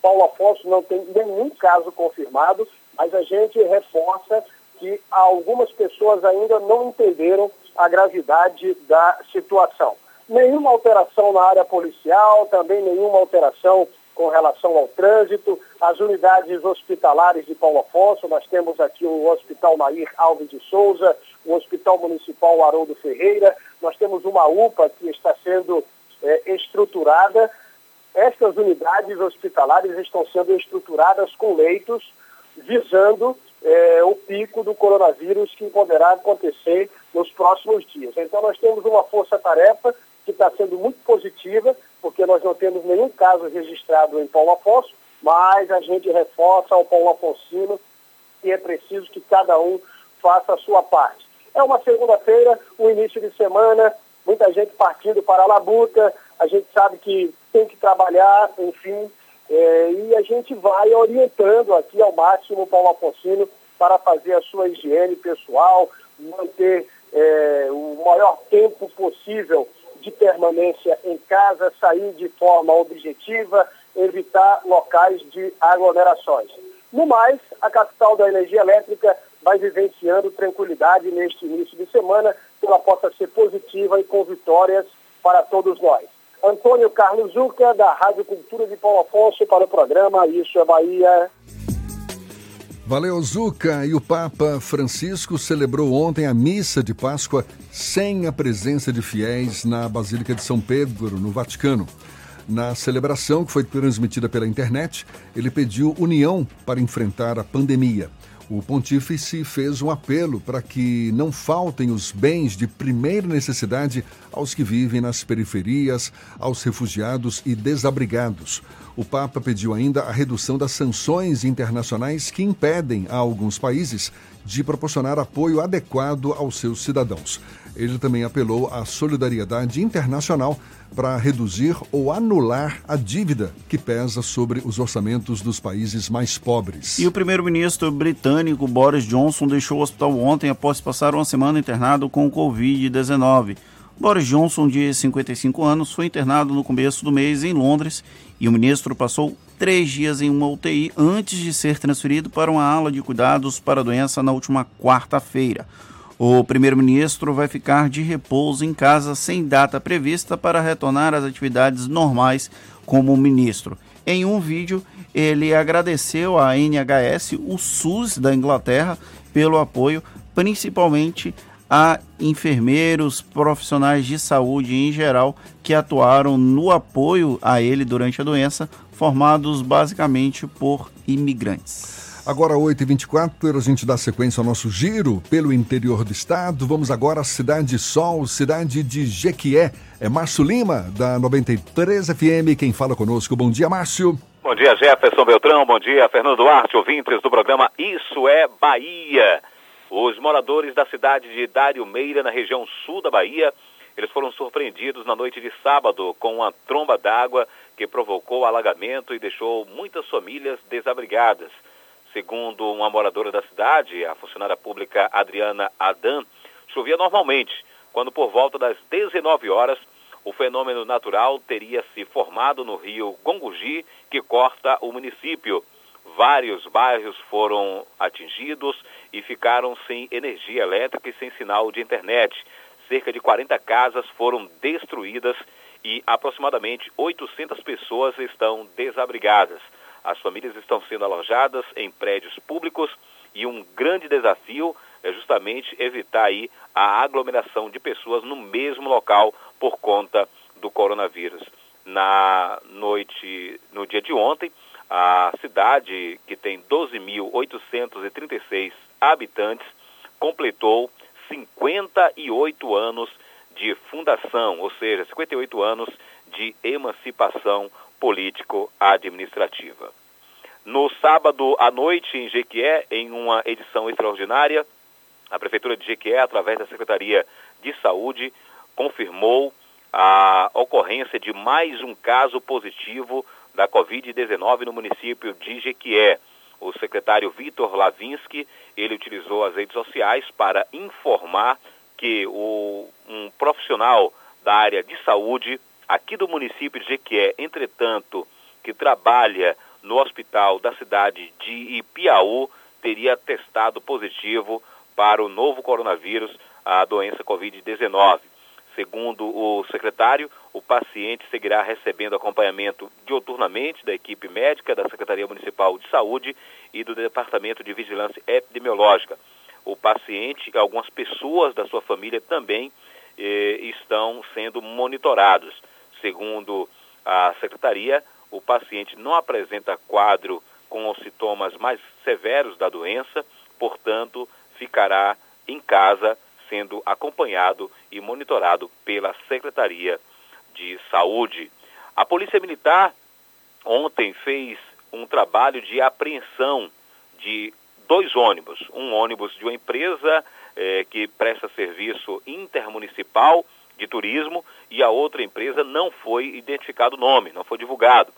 Paulo Afonso não tem nenhum caso confirmado, mas a gente reforça que algumas pessoas ainda não entenderam a gravidade da situação. Nenhuma alteração na área policial, também nenhuma alteração com relação ao trânsito, as unidades hospitalares de Paulo Afonso, nós temos aqui o Hospital Nair Alves de Souza, o Hospital Municipal Haroldo Ferreira, nós temos uma UPA que está sendo é, estruturada. Estas unidades hospitalares estão sendo estruturadas com leitos visando é, o pico do coronavírus que poderá acontecer nos próximos dias. Então nós temos uma força-tarefa que está sendo muito positiva, porque nós não temos nenhum caso registrado em Paulo Afonso, mas a gente reforça ao Paulo Afonsino que é preciso que cada um faça a sua parte. É uma segunda-feira, um início de semana, muita gente partindo para a labuta, a gente sabe que tem que trabalhar, enfim, é, e a gente vai orientando aqui ao máximo o Paulo Afonsino para fazer a sua higiene pessoal, manter é, o maior tempo possível de permanência em casa, sair de forma objetiva, evitar locais de aglomerações. No mais, a capital da energia elétrica vai vivenciando tranquilidade neste início de semana, que ela possa ser positiva e com vitórias para todos nós. Antônio Carlos Zucca, da Rádio Cultura de Paulo Afonso, para o programa Isso é Bahia. Valeu, Zuca. E o Papa Francisco celebrou ontem a missa de Páscoa sem a presença de fiéis na Basílica de São Pedro, no Vaticano. Na celebração, que foi transmitida pela internet, ele pediu união para enfrentar a pandemia. O pontífice fez um apelo para que não faltem os bens de primeira necessidade aos que vivem nas periferias, aos refugiados e desabrigados. O Papa pediu ainda a redução das sanções internacionais que impedem a alguns países de proporcionar apoio adequado aos seus cidadãos. Ele também apelou à solidariedade internacional para reduzir ou anular a dívida que pesa sobre os orçamentos dos países mais pobres. E o primeiro-ministro britânico Boris Johnson deixou o hospital ontem após passar uma semana internado com Covid-19. Boris Johnson, de 55 anos, foi internado no começo do mês em Londres e o ministro passou três dias em uma UTI antes de ser transferido para uma ala de cuidados para a doença na última quarta-feira. O primeiro-ministro vai ficar de repouso em casa sem data prevista para retornar às atividades normais como ministro. Em um vídeo, ele agradeceu à NHS, o SUS da Inglaterra, pelo apoio, principalmente a enfermeiros, profissionais de saúde em geral que atuaram no apoio a ele durante a doença, formados basicamente por imigrantes. Agora 8h24, a gente dá sequência ao nosso giro pelo interior do estado. Vamos agora à Cidade Sol, cidade de Jequié. É Márcio Lima, da 93 FM, quem fala conosco. Bom dia, Márcio. Bom dia, Jefferson Beltrão. Bom dia, Fernando Duarte, ouvintes do programa Isso é Bahia. Os moradores da cidade de Dário Meira, na região sul da Bahia, eles foram surpreendidos na noite de sábado com uma tromba d'água que provocou alagamento e deixou muitas famílias desabrigadas. Segundo uma moradora da cidade, a funcionária pública Adriana Adam, chovia normalmente, quando por volta das 19 horas o fenômeno natural teria se formado no rio Gongugi, que corta o município. Vários bairros foram atingidos e ficaram sem energia elétrica e sem sinal de internet. Cerca de 40 casas foram destruídas e aproximadamente 800 pessoas estão desabrigadas. As famílias estão sendo alojadas em prédios públicos e um grande desafio é justamente evitar aí a aglomeração de pessoas no mesmo local por conta do coronavírus. Na noite, no dia de ontem, a cidade, que tem 12.836 habitantes, completou 58 anos de fundação, ou seja, 58 anos de emancipação político-administrativa. No sábado à noite, em Jequié, em uma edição extraordinária, a Prefeitura de Jequié, através da Secretaria de Saúde, confirmou a ocorrência de mais um caso positivo da Covid-19 no município de Jequié. O secretário Vitor Lavinsky, ele utilizou as redes sociais para informar que o, um profissional da área de saúde aqui do município de Jequié, entretanto, que trabalha no hospital da cidade de Ipiaú, teria testado positivo para o novo coronavírus, a doença Covid-19. Segundo o secretário, o paciente seguirá recebendo acompanhamento dioturnamente da equipe médica da Secretaria Municipal de Saúde e do Departamento de Vigilância Epidemiológica. O paciente e algumas pessoas da sua família também eh, estão sendo monitorados. Segundo a secretaria, o paciente não apresenta quadro com os sintomas mais severos da doença, portanto, ficará em casa sendo acompanhado e monitorado pela Secretaria de Saúde. A Polícia Militar ontem fez um trabalho de apreensão de dois ônibus. Um ônibus de uma empresa eh, que presta serviço intermunicipal de turismo e a outra empresa não foi identificado o nome, não foi divulgado.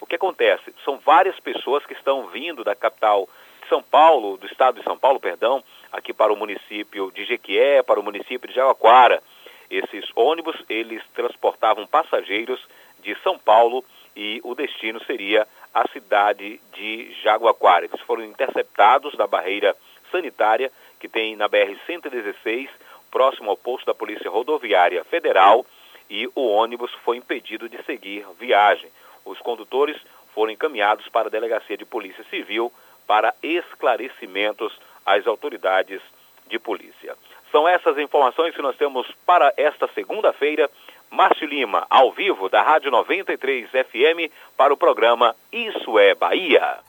O que acontece? São várias pessoas que estão vindo da capital de São Paulo, do estado de São Paulo, perdão, aqui para o município de Jequié, para o município de Jaguaquara. Esses ônibus, eles transportavam passageiros de São Paulo e o destino seria a cidade de Jaguaquara. Eles foram interceptados na barreira sanitária que tem na BR-116, próximo ao posto da Polícia Rodoviária Federal, e o ônibus foi impedido de seguir viagem. Os condutores foram encaminhados para a Delegacia de Polícia Civil para esclarecimentos às autoridades de polícia. São essas informações que nós temos para esta segunda-feira. Márcio Lima, ao vivo da Rádio 93 FM, para o programa Isso é Bahia.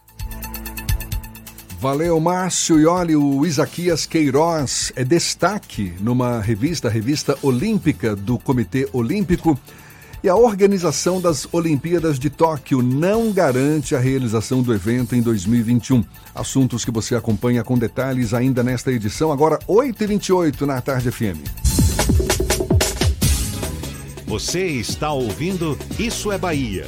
Valeu, Márcio. E olha, o Isaquias Queiroz é destaque numa revista, a revista Olímpica do Comitê Olímpico. E a organização das Olimpíadas de Tóquio não garante a realização do evento em 2021. Assuntos que você acompanha com detalhes ainda nesta edição, agora 8h28 na Tarde FM. Você está ouvindo Isso é Bahia.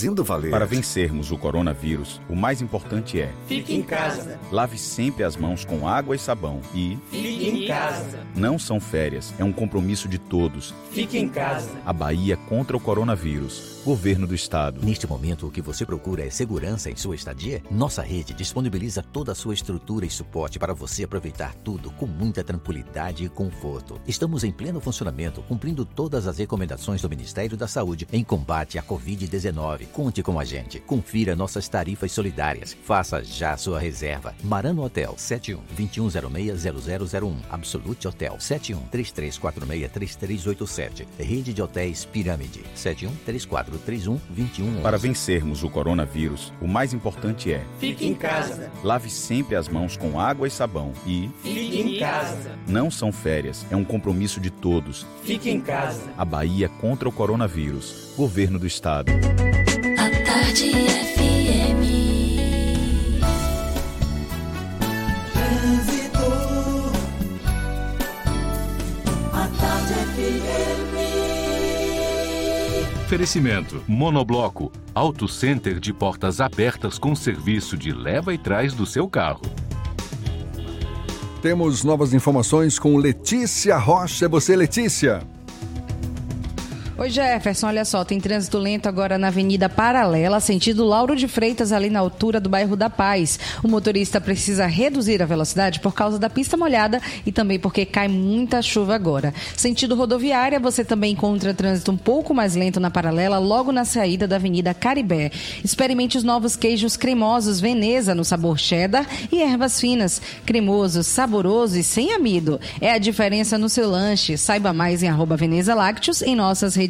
fazendo valer. Para vencermos o coronavírus, o mais importante é: Fique em casa. lave sempre as mãos com água e sabão e Fique em casa. não são férias, é um compromisso de todos. Fique em casa. A Bahia contra o coronavírus. Governo do Estado. Neste momento, o que você procura é segurança em sua estadia? Nossa rede disponibiliza toda a sua estrutura e suporte para você aproveitar tudo com muita tranquilidade e conforto. Estamos em pleno funcionamento, cumprindo todas as recomendações do Ministério da Saúde em combate à Covid-19. Conte com a gente. Confira nossas tarifas solidárias. Faça já sua reserva. Marano Hotel 71 2106 0001. Absolute Hotel 71 3346 3387. Rede de Hotéis Pirâmide 71 34 31 21 Para vencermos o coronavírus, o mais importante é: Fique em casa. lave sempre as mãos com água e sabão e Fique em casa. não são férias, é um compromisso de todos. Fique em casa. A Bahia contra o coronavírus. Governo do Estado. Tarde FM. Trânsito. A Tarde FM. Oferecimento: Monobloco, Auto Center de portas abertas com serviço de leva e trás do seu carro. Temos novas informações com Letícia Rocha. É você, Letícia? Oi, Jefferson, olha só, tem trânsito lento agora na Avenida Paralela, sentido Lauro de Freitas, ali na altura do bairro da Paz. O motorista precisa reduzir a velocidade por causa da pista molhada e também porque cai muita chuva agora. Sentido rodoviária, você também encontra trânsito um pouco mais lento na Paralela, logo na saída da Avenida Caribé. Experimente os novos queijos cremosos Veneza no sabor cheddar e ervas finas. Cremoso, saboroso e sem amido. É a diferença no seu lanche. Saiba mais em arroba Veneza Lácteos em nossas redes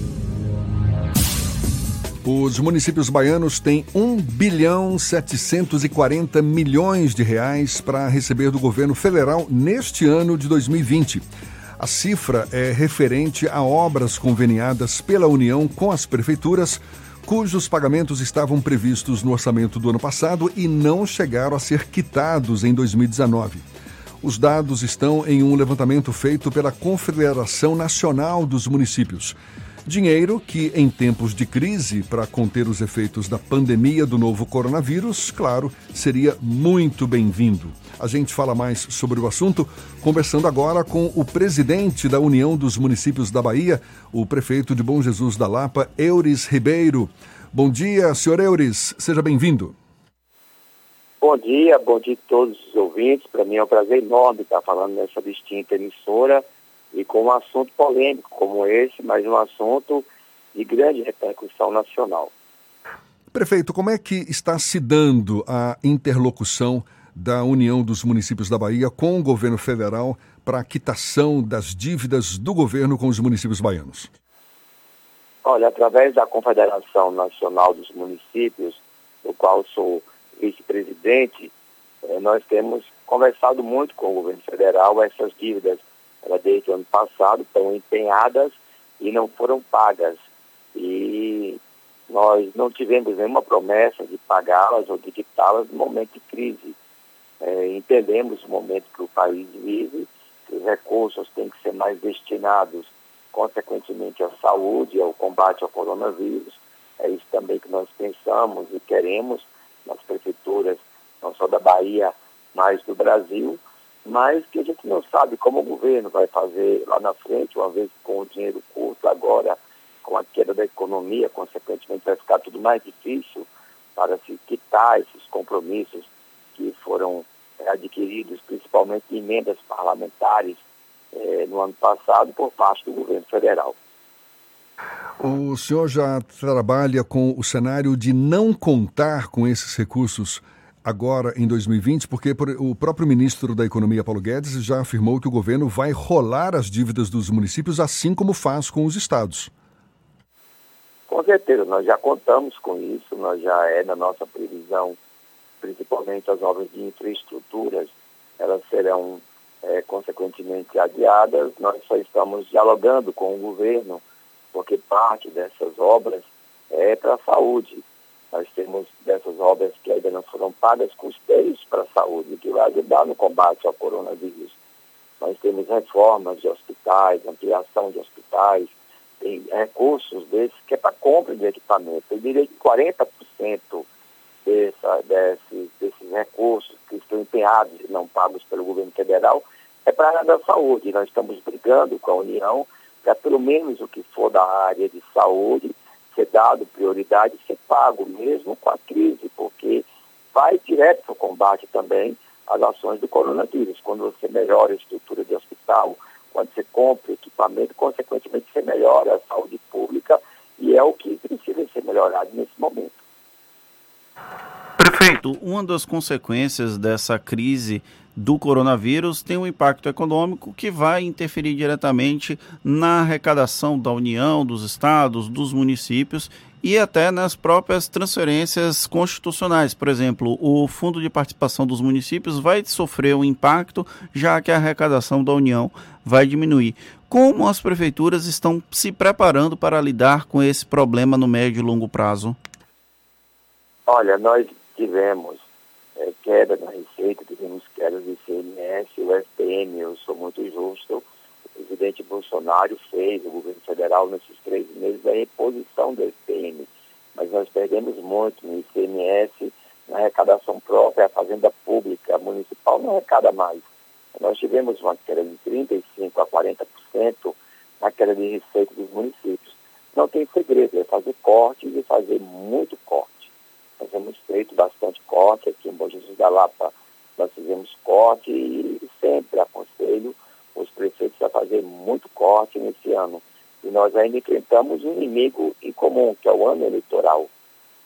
Os municípios baianos têm 1 bilhão 740 milhões de reais para receber do governo federal neste ano de 2020. A cifra é referente a obras conveniadas pela União com as prefeituras, cujos pagamentos estavam previstos no orçamento do ano passado e não chegaram a ser quitados em 2019. Os dados estão em um levantamento feito pela Confederação Nacional dos Municípios. Dinheiro que, em tempos de crise, para conter os efeitos da pandemia do novo coronavírus, claro, seria muito bem-vindo. A gente fala mais sobre o assunto conversando agora com o presidente da União dos Municípios da Bahia, o prefeito de Bom Jesus da Lapa, Eures Ribeiro. Bom dia, senhor Eures, seja bem-vindo. Bom dia, bom dia a todos os ouvintes. Para mim é um prazer enorme estar falando nessa distinta emissora e com um assunto polêmico como esse, mas um assunto de grande repercussão nacional. Prefeito, como é que está se dando a interlocução da União dos Municípios da Bahia com o governo federal para a quitação das dívidas do governo com os municípios baianos? Olha, através da Confederação Nacional dos Municípios, do qual sou vice-presidente, eh, nós temos conversado muito com o governo federal, essas dívidas, ela desde o ano passado, estão empenhadas e não foram pagas. E nós não tivemos nenhuma promessa de pagá-las ou de quitá-las no momento de crise. É, entendemos o momento que o país vive, que os recursos têm que ser mais destinados, consequentemente, à saúde ao combate ao coronavírus. É isso também que nós pensamos e queremos nas prefeituras, não só da Bahia, mas do Brasil, mas que a gente não sabe como o governo vai fazer lá na frente, uma vez com o dinheiro curto, agora com a queda da economia, consequentemente vai ficar tudo mais difícil para se quitar esses compromissos que foram é, adquiridos, principalmente emendas parlamentares, é, no ano passado por parte do governo federal. O senhor já trabalha com o cenário de não contar com esses recursos agora em 2020, porque o próprio ministro da Economia, Paulo Guedes, já afirmou que o governo vai rolar as dívidas dos municípios, assim como faz com os estados. Com certeza, nós já contamos com isso, nós já é na nossa previsão, principalmente as obras de infraestruturas, elas serão é, consequentemente adiadas. Nós só estamos dialogando com o governo, porque parte dessas obras é para a saúde. Nós temos dessas obras que ainda não foram pagas custeios para a saúde, que vai ajudar no combate ao coronavírus. Nós temos reformas de hospitais, ampliação de hospitais, tem recursos desses que é para compra de equipamento. Eu diria que 40% dessa, desses, desses recursos que estão empenhados e não pagos pelo governo federal é para a área da saúde. Nós estamos brigando com a União para pelo menos o que for da área de saúde ser dado prioridade, ser pago mesmo com a crise, porque vai direto para o combate também às ações do coronavírus. Quando você melhora a estrutura de hospital, quando você compra equipamento, consequentemente você melhora a saúde pública e é o que precisa ser melhorado nesse momento. Prefeito, uma das consequências dessa crise do coronavírus tem um impacto econômico que vai interferir diretamente na arrecadação da União, dos estados, dos municípios e até nas próprias transferências constitucionais. Por exemplo, o Fundo de Participação dos Municípios vai sofrer um impacto, já que a arrecadação da União vai diminuir. Como as prefeituras estão se preparando para lidar com esse problema no médio e longo prazo? Olha, nós tivemos é, queda na receita, tivemos quedas de ICMS, o SPM, eu sou muito justo, o presidente Bolsonaro fez, o governo federal, nesses três meses, a reposição do SPM, mas nós perdemos muito no ICMS, na arrecadação própria, a fazenda pública, a municipal não arrecada mais. Nós tivemos uma queda de 35% a 40% na queda de receita dos municípios. Não tem segredo, é fazer cortes e fazer muito corte. Nós temos feito bastante corte aqui em Bom Jesus da Lapa. Nós fizemos corte e sempre aconselho os prefeitos a fazer muito corte nesse ano. E nós ainda enfrentamos um inimigo em comum, que é o ano eleitoral.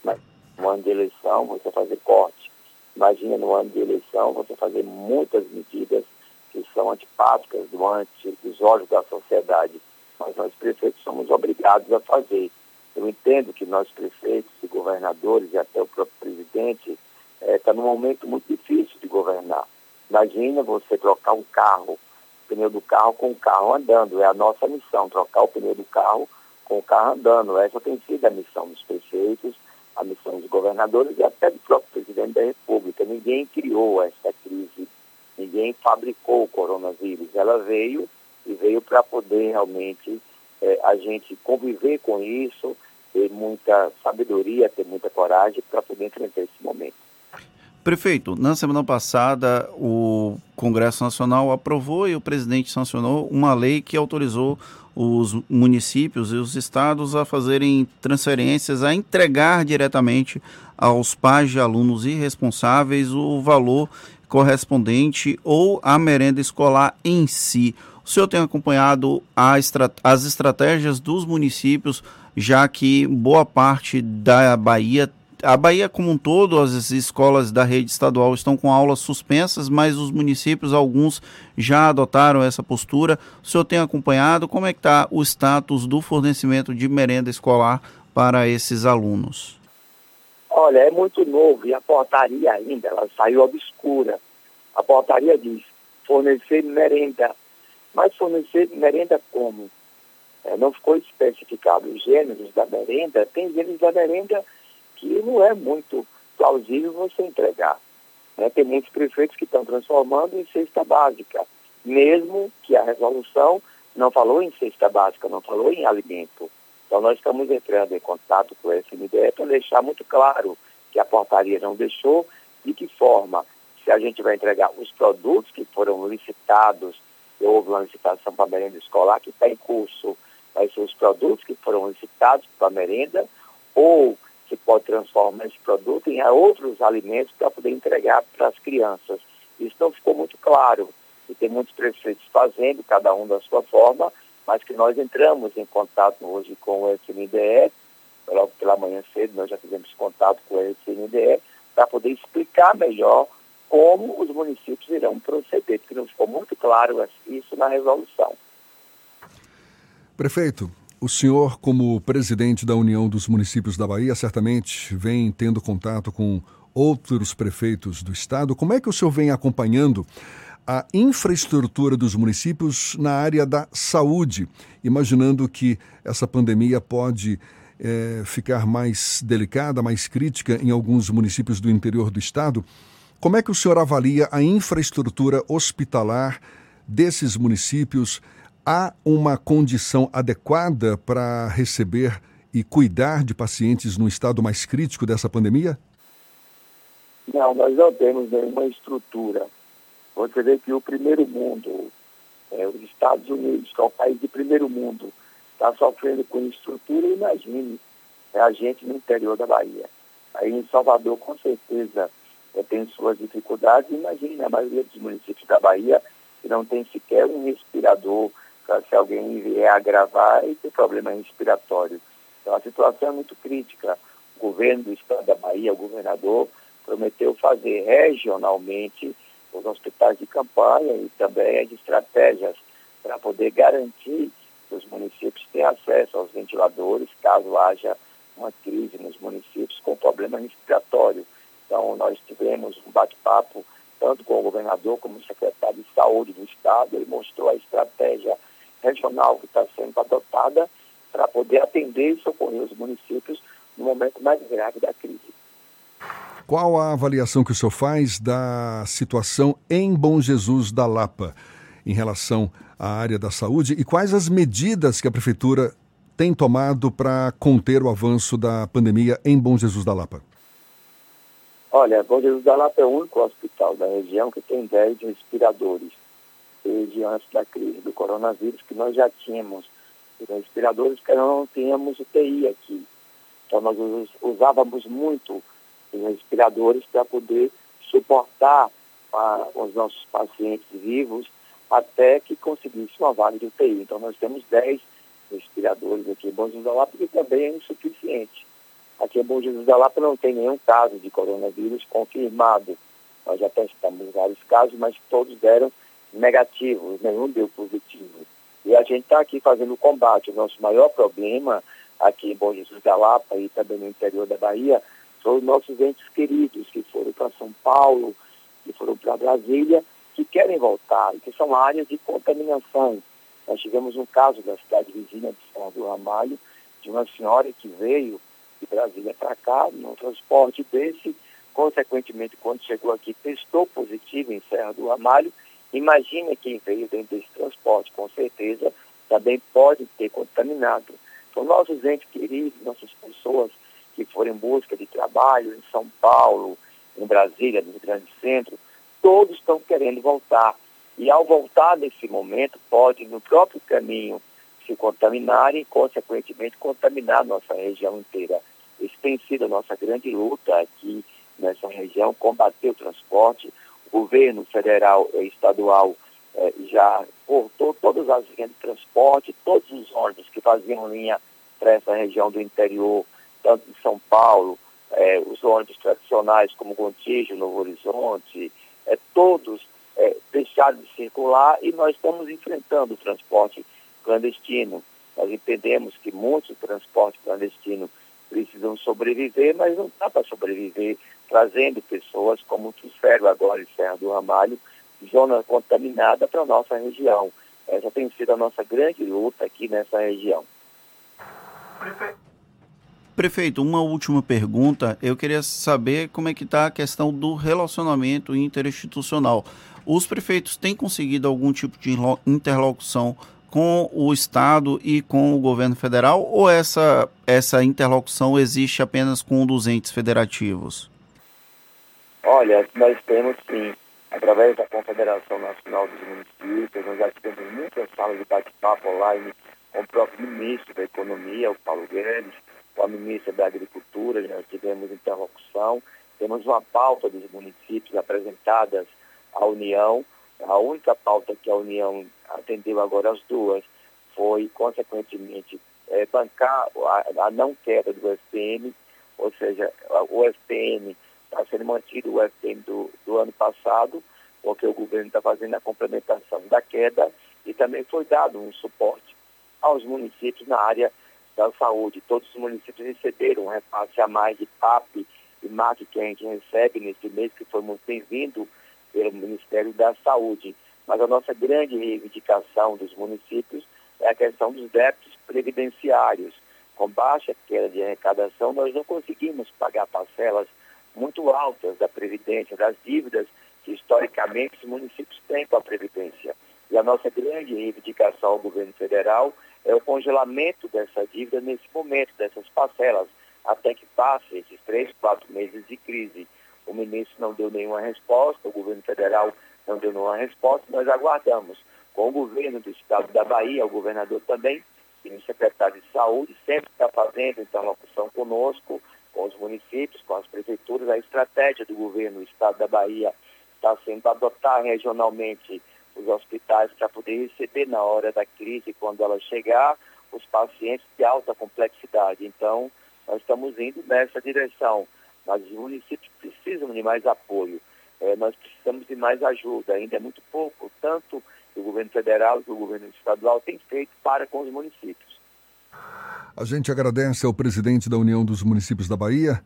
Mas no ano de eleição, você fazer corte. Imagina no ano de eleição você fazer muitas medidas que são antipáticas do ante, dos olhos da sociedade. Mas nós prefeitos somos obrigados a fazer. Eu entendo que nós prefeitos e governadores e até o próprio presidente está eh, num momento muito difícil governar. Imagina você trocar um carro, o pneu do carro com o carro andando. É a nossa missão, trocar o pneu do carro com o carro andando. Essa tem sido a missão dos prefeitos, a missão dos governadores e até do próprio presidente da República. Ninguém criou essa crise, ninguém fabricou o coronavírus. Ela veio e veio para poder realmente é, a gente conviver com isso, ter muita sabedoria, ter muita coragem para poder enfrentar esse momento. Prefeito, na semana passada o Congresso Nacional aprovou e o presidente sancionou uma lei que autorizou os municípios e os estados a fazerem transferências, a entregar diretamente aos pais de alunos irresponsáveis o valor correspondente ou a merenda escolar em si. O senhor tem acompanhado as estratégias dos municípios, já que boa parte da Bahia, a Bahia como um todo, as escolas da rede estadual estão com aulas suspensas, mas os municípios, alguns já adotaram essa postura. O senhor tem acompanhado como é que está o status do fornecimento de merenda escolar para esses alunos? Olha, é muito novo e a portaria ainda, ela saiu obscura. A portaria diz fornecer merenda. Mas fornecer merenda como? É, não ficou especificado os gêneros da merenda. Tem gêneros da merenda que não é muito plausível você entregar. Né? Tem muitos prefeitos que estão transformando em cesta básica, mesmo que a resolução não falou em cesta básica, não falou em alimento. Então nós estamos entrando em contato com o FNDE para deixar muito claro que a portaria não deixou, de que forma, se a gente vai entregar os produtos que foram licitados, houve uma licitação para a merenda escolar que está em curso, vai ser os produtos que foram licitados para a merenda, ou se pode transformar esse produto em outros alimentos para poder entregar para as crianças. Isso não ficou muito claro. E tem muitos prefeitos fazendo, cada um da sua forma, mas que nós entramos em contato hoje com o FNDE, logo pela manhã cedo nós já fizemos contato com o FNDE, para poder explicar melhor como os municípios irão proceder, porque não ficou muito claro isso na resolução. Prefeito, o senhor, como presidente da União dos Municípios da Bahia, certamente vem tendo contato com outros prefeitos do estado. Como é que o senhor vem acompanhando a infraestrutura dos municípios na área da saúde, imaginando que essa pandemia pode é, ficar mais delicada, mais crítica em alguns municípios do interior do estado? Como é que o senhor avalia a infraestrutura hospitalar desses municípios? Há uma condição adequada para receber e cuidar de pacientes no estado mais crítico dessa pandemia? Não, nós não temos nenhuma estrutura. Você vê que o primeiro mundo, é, os Estados Unidos, que é o país de primeiro mundo, está sofrendo com estrutura, imagine é a gente no interior da Bahia. Aí em Salvador, com certeza, é, tem suas dificuldades. Imagine a maioria dos municípios da Bahia que não tem sequer um respirador se alguém vier agravar e ter problema respiratório. Então a situação é muito crítica. O governo do estado da Bahia, o governador, prometeu fazer regionalmente os hospitais de campanha e também as estratégias para poder garantir que os municípios tenham acesso aos ventiladores caso haja uma crise nos municípios com problema respiratório. Então, nós tivemos um bate-papo tanto com o governador como o secretário de saúde do estado, ele mostrou a estratégia regional que está sendo adotada para poder atender e socorrer os municípios no momento mais grave da crise. Qual a avaliação que o senhor faz da situação em Bom Jesus da Lapa em relação à área da saúde e quais as medidas que a prefeitura tem tomado para conter o avanço da pandemia em Bom Jesus da Lapa? Olha, Bom Jesus da Lapa é o único hospital da região que tem 10 respiradores desde antes da crise do coronavírus, que nós já tínhamos respiradores, que não tínhamos UTI aqui. Então nós usávamos muito os respiradores para poder suportar a, os nossos pacientes vivos até que conseguisse uma vaga de UTI. Então nós temos 10 respiradores aqui em Bom Jesus da Lapa, que também é insuficiente. Aqui em Bom Jesus da Lapa não tem nenhum caso de coronavírus confirmado. Nós já testamos vários casos, mas todos deram negativos, nenhum deu positivo. E a gente está aqui fazendo o combate. O nosso maior problema aqui em Bom Jesus da Lapa e também no interior da Bahia são os nossos entes queridos que foram para São Paulo, que foram para Brasília, que querem voltar e que são áreas de contaminação. Nós tivemos um caso da cidade vizinha de São do Ramalho, de uma senhora que veio de Brasília para cá, num transporte desse, consequentemente, quando chegou aqui, testou positivo em Serra do Ramalho Imagine quem veio dentro desse transporte, com certeza também pode ter contaminado. Então, nossos entes queridos, nossas pessoas que foram em busca de trabalho em São Paulo, em Brasília, nos grandes centros, todos estão querendo voltar. E ao voltar nesse momento, pode, no próprio caminho, se contaminarem e, consequentemente, contaminar a nossa região inteira. Isso tem sido a nossa grande luta aqui nessa região, combater o transporte, governo federal e estadual eh, já cortou todas as linhas de transporte, todos os ônibus que faziam linha para essa região do interior, tanto de São Paulo, eh, os ônibus tradicionais como Gontijo, Novo Horizonte, eh, todos deixaram de circular e nós estamos enfrentando o transporte clandestino. Nós entendemos que muito transporte clandestino precisam sobreviver, mas não dá para sobreviver trazendo pessoas como o Tusfero agora em Serra do Ramalho, zona contaminada para a nossa região. Essa tem sido a nossa grande luta aqui nessa região. Prefeito, uma última pergunta. Eu queria saber como é que está a questão do relacionamento interinstitucional. Os prefeitos têm conseguido algum tipo de interlocução com o Estado e com o governo federal ou essa, essa interlocução existe apenas com dos entes federativos? Olha, nós temos sim, através da Confederação Nacional dos Municípios, nós já tivemos muitas salas de bate-papo online com o próprio ministro da Economia, o Paulo Guedes, com a ministra da Agricultura, nós tivemos interlocução, temos uma pauta dos municípios apresentadas à União, a única pauta que a União atendeu agora as duas foi, consequentemente, é, bancar a, a, não queda do SPM, ou seja, o SPM está sendo mantido, o SPM do, do ano passado, porque o governo está fazendo a complementação da queda e também foi dado um suporte aos municípios na área da saúde. Todos os municípios receberam um repasse a mais de PAP e MAC que a gente recebe nesse mês, que foi muito bem-vindo pelo Ministério da Saúde. Mas a nossa grande reivindicação dos municípios é a questão dos débitos previdenciários. Com baixa queda de arrecadação, nós não conseguimos pagar parcelas muito altas da Previdência, das dívidas que historicamente os municípios têm com a Previdência. E a nossa grande reivindicação ao governo federal é o congelamento dessa dívida nesse momento, dessas parcelas, até que passe esses três, quatro meses de crise. O ministro não deu nenhuma resposta, o governo federal não deu nenhuma resposta, nós aguardamos. Com o governo do estado da Bahia, o governador também, e o secretário de saúde, sempre está fazendo interlocução conosco, com os municípios, com as prefeituras, a estratégia do governo do estado da Bahia está sendo adotar regionalmente os hospitais para poder receber na hora da crise, quando ela chegar, os pacientes de alta complexidade. Então, nós estamos indo nessa direção, mas os municípios precisam de mais apoio, é, nós precisamos de mais ajuda, ainda é muito pouco, tanto o governo federal que o governo estadual tem feito para com os municípios. A gente agradece ao presidente da União dos Municípios da Bahia,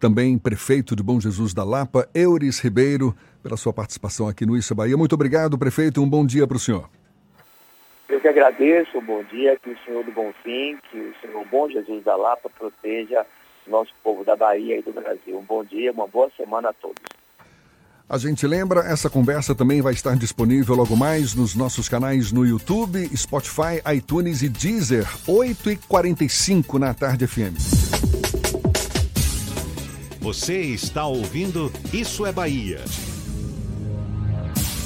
também prefeito de Bom Jesus da Lapa, Euris Ribeiro, pela sua participação aqui no Isso Bahia. Muito obrigado, prefeito. Um bom dia para o senhor. Eu que agradeço, bom dia, que o Senhor do Bom Fim, que o Senhor Bom Jesus da Lapa proteja nosso povo da Bahia e do Brasil. Um bom dia, uma boa semana a todos. A gente lembra, essa conversa também vai estar disponível logo mais nos nossos canais no YouTube, Spotify, iTunes e Deezer, 8h45 na Tarde FM. Você está ouvindo Isso é Bahia.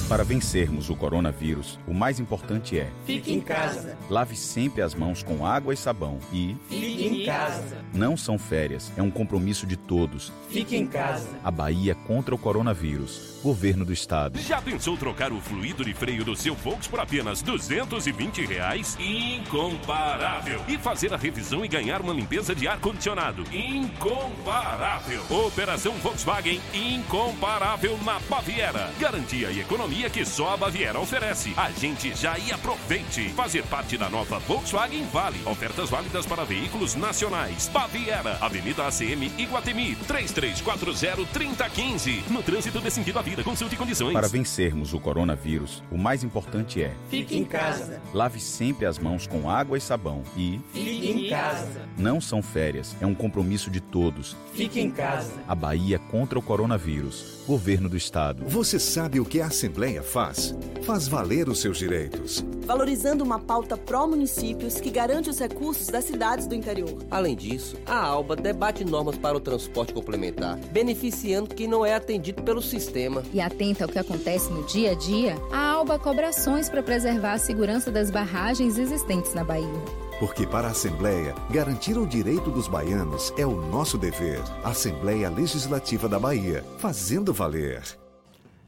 Para vencermos o coronavírus, o mais importante é: fique em casa. Lave sempre as mãos com água e sabão e fique em casa. Não são férias, é um compromisso de todos. Fique em casa. A Bahia contra o coronavírus. Governo do Estado. Já pensou trocar o fluido de freio do seu Volks por apenas 220 reais? Incomparável. E fazer a revisão e ganhar uma limpeza de ar-condicionado? Incomparável. Operação Volkswagen incomparável na Baviera. Garantia e economia que só a Baviera oferece. A gente já e aproveite. Fazer parte da nova Volkswagen Vale. Ofertas válidas para veículos nacionais. Baviera, Avenida ACM Iguatemi, 3340-3015. No trânsito de sentido à vida, consulte condições. Para vencermos o coronavírus, o mais importante é: fique em casa. Lave sempre as mãos com água e sabão e fique em casa. Não são férias, é um compromisso de todos. Fique em casa. A Bahia contra o coronavírus. Governo do Estado. Você sabe o que a Assembleia faz? Faz valer os seus direitos. Valorizando uma pauta pró-municípios que garante os recursos das cidades do interior. Além disso, a ALBA debate normas para o transporte complementar, beneficiando quem não é atendido pelo sistema. E atenta ao que acontece no dia a dia, a ALBA cobra ações para preservar a segurança das barragens existentes na Bahia. Porque para a Assembleia, garantir o direito dos baianos é o nosso dever. Assembleia Legislativa da Bahia, fazendo valer.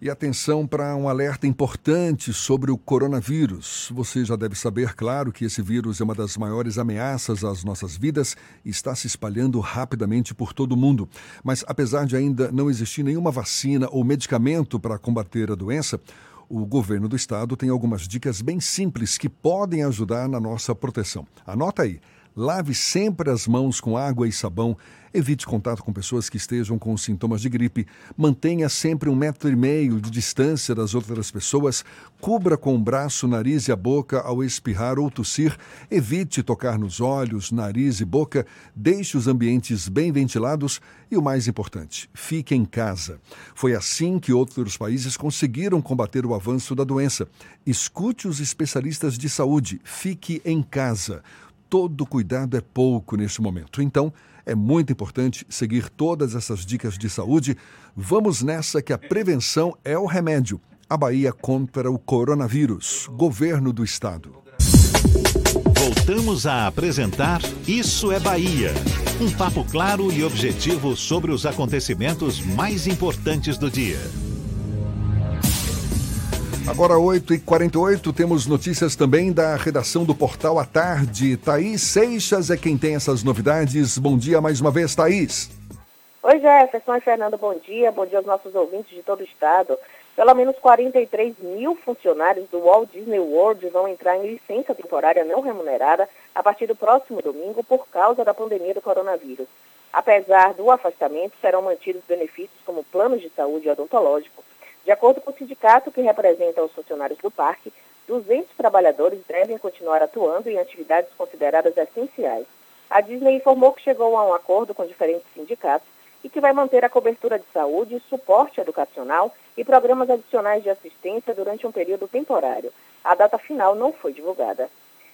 E atenção para um alerta importante sobre o coronavírus. Você já deve saber, claro, que esse vírus é uma das maiores ameaças às nossas vidas e está se espalhando rapidamente por todo o mundo. Mas apesar de ainda não existir nenhuma vacina ou medicamento para combater a doença, o governo do estado tem algumas dicas bem simples que podem ajudar na nossa proteção. Anota aí. Lave sempre as mãos com água e sabão. Evite contato com pessoas que estejam com sintomas de gripe. Mantenha sempre um metro e meio de distância das outras pessoas. Cubra com o braço, nariz e a boca ao espirrar ou tossir. Evite tocar nos olhos, nariz e boca. Deixe os ambientes bem ventilados. E o mais importante, fique em casa. Foi assim que outros países conseguiram combater o avanço da doença. Escute os especialistas de saúde. Fique em casa. Todo cuidado é pouco neste momento. Então, é muito importante seguir todas essas dicas de saúde. Vamos nessa que a prevenção é o remédio. A Bahia contra o coronavírus. Governo do Estado. Voltamos a apresentar Isso é Bahia. Um papo claro e objetivo sobre os acontecimentos mais importantes do dia. Agora 8h48, temos notícias também da redação do Portal à Tarde. Thaís Seixas é quem tem essas novidades. Bom dia mais uma vez, Thaís. Oi, Jefferson e Fernando, bom dia. Bom dia aos nossos ouvintes de todo o estado. Pelo menos 43 mil funcionários do Walt Disney World vão entrar em licença temporária não remunerada a partir do próximo domingo por causa da pandemia do coronavírus. Apesar do afastamento, serão mantidos benefícios como planos de saúde odontológico, de acordo com o sindicato que representa os funcionários do parque, 200 trabalhadores devem continuar atuando em atividades consideradas essenciais. A Disney informou que chegou a um acordo com diferentes sindicatos e que vai manter a cobertura de saúde, suporte educacional e programas adicionais de assistência durante um período temporário. A data final não foi divulgada.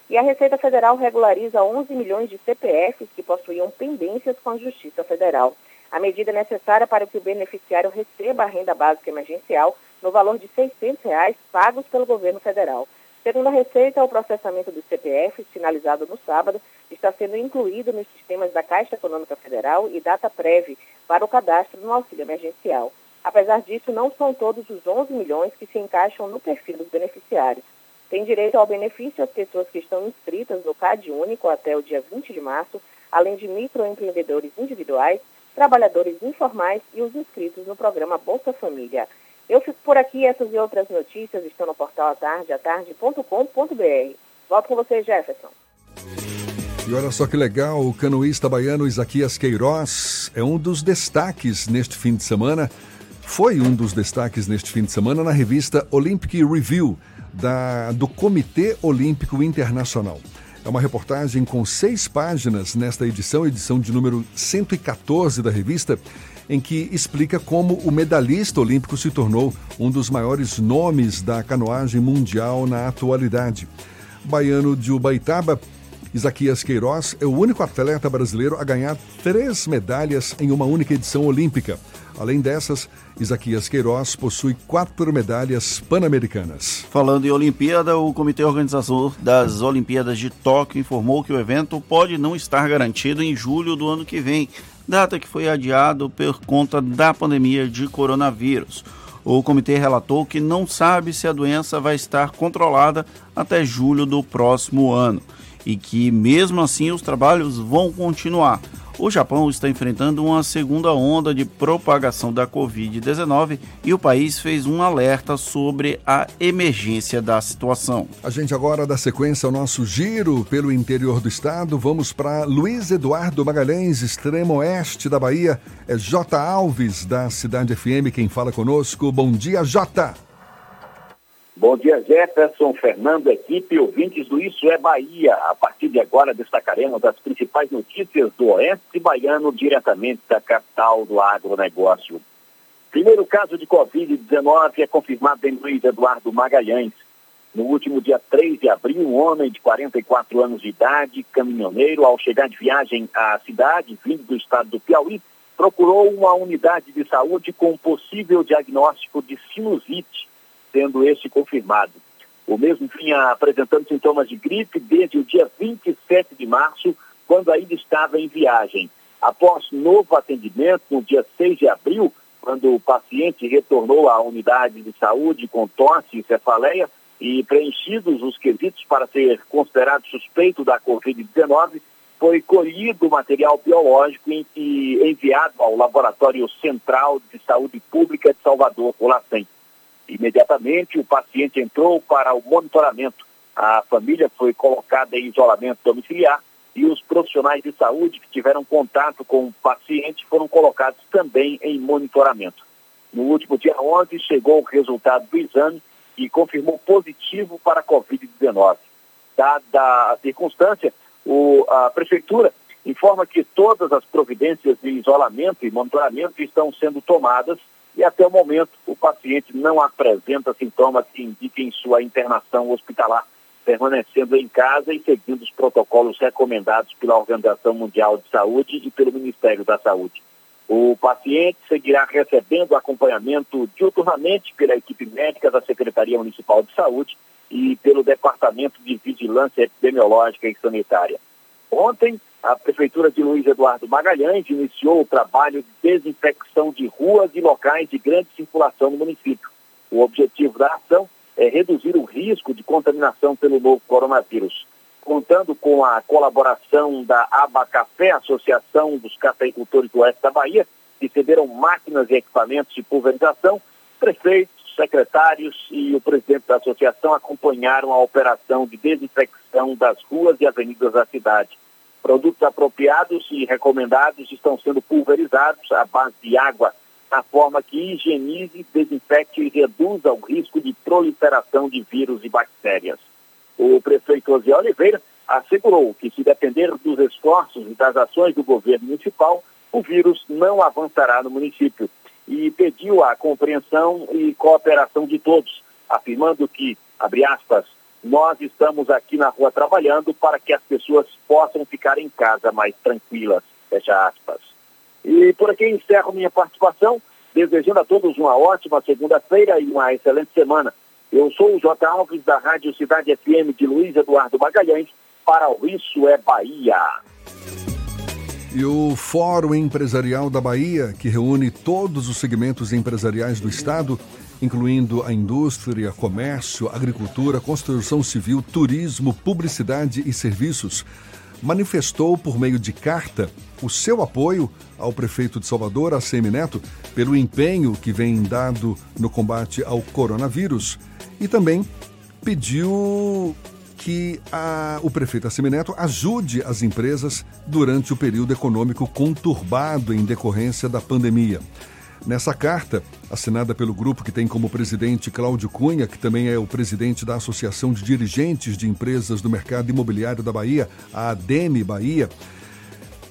E a Receita Federal regulariza 11 milhões de CPFs que possuíam pendências com a Justiça Federal. A medida é necessária para que o beneficiário receba a renda básica emergencial no valor de 600 reais pagos pelo governo federal. Segundo a Receita, o processamento dos CPF, finalizado no sábado, está sendo incluído nos sistemas da Caixa Econômica Federal e DataPrev para o cadastro no auxílio emergencial. Apesar disso, não são todos os 11 milhões que se encaixam no perfil dos beneficiários. Tem direito ao benefício as pessoas que estão inscritas no CAD Único até o dia 20 de março, além de microempreendedores individuais trabalhadores informais e os inscritos no programa Bolsa Família. Eu fico por aqui, essas e outras notícias estão no portal atardeatarde.com.br. Volto com você, Jefferson. E olha só que legal, o canoísta baiano Isaquias Queiroz é um dos destaques neste fim de semana. Foi um dos destaques neste fim de semana na revista Olympic Review da, do Comitê Olímpico Internacional. É uma reportagem com seis páginas nesta edição, edição de número 114 da revista, em que explica como o medalhista olímpico se tornou um dos maiores nomes da canoagem mundial na atualidade. Baiano de Ubaitaba, Isaquias Queiroz é o único atleta brasileiro a ganhar três medalhas em uma única edição olímpica. Além dessas, Isaquias Queiroz possui quatro medalhas pan-americanas. Falando em Olimpíada, o Comitê Organizador das Olimpíadas de Tóquio informou que o evento pode não estar garantido em julho do ano que vem, data que foi adiado por conta da pandemia de coronavírus. O comitê relatou que não sabe se a doença vai estar controlada até julho do próximo ano e que, mesmo assim, os trabalhos vão continuar. O Japão está enfrentando uma segunda onda de propagação da Covid-19 e o país fez um alerta sobre a emergência da situação. A gente agora dá sequência ao nosso giro pelo interior do estado. Vamos para Luiz Eduardo Magalhães, extremo oeste da Bahia. É J. Alves, da Cidade FM, quem fala conosco. Bom dia, J. Bom dia, Jefferson, Fernando, equipe, ouvintes do Isso é Bahia. A partir de agora destacaremos as principais notícias do Oeste Baiano, diretamente da capital do agronegócio. Primeiro caso de Covid-19 é confirmado em Luiz Eduardo Magalhães. No último dia 3 de abril, um homem de 44 anos de idade, caminhoneiro, ao chegar de viagem à cidade, vindo do estado do Piauí, procurou uma unidade de saúde com possível diagnóstico de sinusite sendo este confirmado. O mesmo vinha apresentando sintomas de gripe desde o dia 27 de março, quando ainda estava em viagem. Após novo atendimento, no dia 6 de abril, quando o paciente retornou à unidade de saúde com tosse e cefaleia e preenchidos os quesitos para ser considerado suspeito da Covid-19, foi colhido material biológico e enviado ao Laboratório Central de Saúde Pública de Salvador, o LACEN. Imediatamente, o paciente entrou para o monitoramento. A família foi colocada em isolamento domiciliar e os profissionais de saúde que tiveram contato com o paciente foram colocados também em monitoramento. No último dia 11, chegou o resultado do exame e confirmou positivo para a Covid-19. Dada a circunstância, o, a Prefeitura informa que todas as providências de isolamento e monitoramento estão sendo tomadas e até o momento o paciente não apresenta sintomas que indiquem sua internação hospitalar, permanecendo em casa e seguindo os protocolos recomendados pela Organização Mundial de Saúde e pelo Ministério da Saúde. O paciente seguirá recebendo acompanhamento diuturnamente pela equipe médica da Secretaria Municipal de Saúde e pelo Departamento de Vigilância Epidemiológica e Sanitária. Ontem, a Prefeitura de Luiz Eduardo Magalhães iniciou o trabalho de desinfecção de ruas e locais de grande circulação no município. O objetivo da ação é reduzir o risco de contaminação pelo novo coronavírus. Contando com a colaboração da Abacafé, Associação dos Cafeicultores do Oeste da Bahia, que cederam máquinas e equipamentos de pulverização, prefeitos, secretários e o presidente da associação acompanharam a operação de desinfecção das ruas e avenidas da cidade. Produtos apropriados e recomendados estão sendo pulverizados à base de água, na forma que higienize, desinfecte e reduza o risco de proliferação de vírus e bactérias. O prefeito Osiel Oliveira assegurou que, se depender dos esforços e das ações do governo municipal, o vírus não avançará no município e pediu a compreensão e cooperação de todos, afirmando que, abre aspas, nós estamos aqui na rua trabalhando para que as pessoas possam ficar em casa mais tranquilas. Fecha aspas. E por aqui encerro minha participação, desejando a todos uma ótima segunda-feira e uma excelente semana. Eu sou o J. Alves, da Rádio Cidade FM de Luiz Eduardo Magalhães, para o Isso é Bahia. E o Fórum Empresarial da Bahia, que reúne todos os segmentos empresariais do Estado, incluindo a indústria, comércio, agricultura, construção civil, turismo, publicidade e serviços, manifestou por meio de carta o seu apoio ao prefeito de Salvador, ACM Neto, pelo empenho que vem dado no combate ao coronavírus e também pediu que a, o prefeito ACM Neto ajude as empresas durante o período econômico conturbado em decorrência da pandemia. Nessa carta, assinada pelo grupo que tem como presidente Cláudio Cunha, que também é o presidente da Associação de Dirigentes de Empresas do Mercado Imobiliário da Bahia, a ADEME Bahia,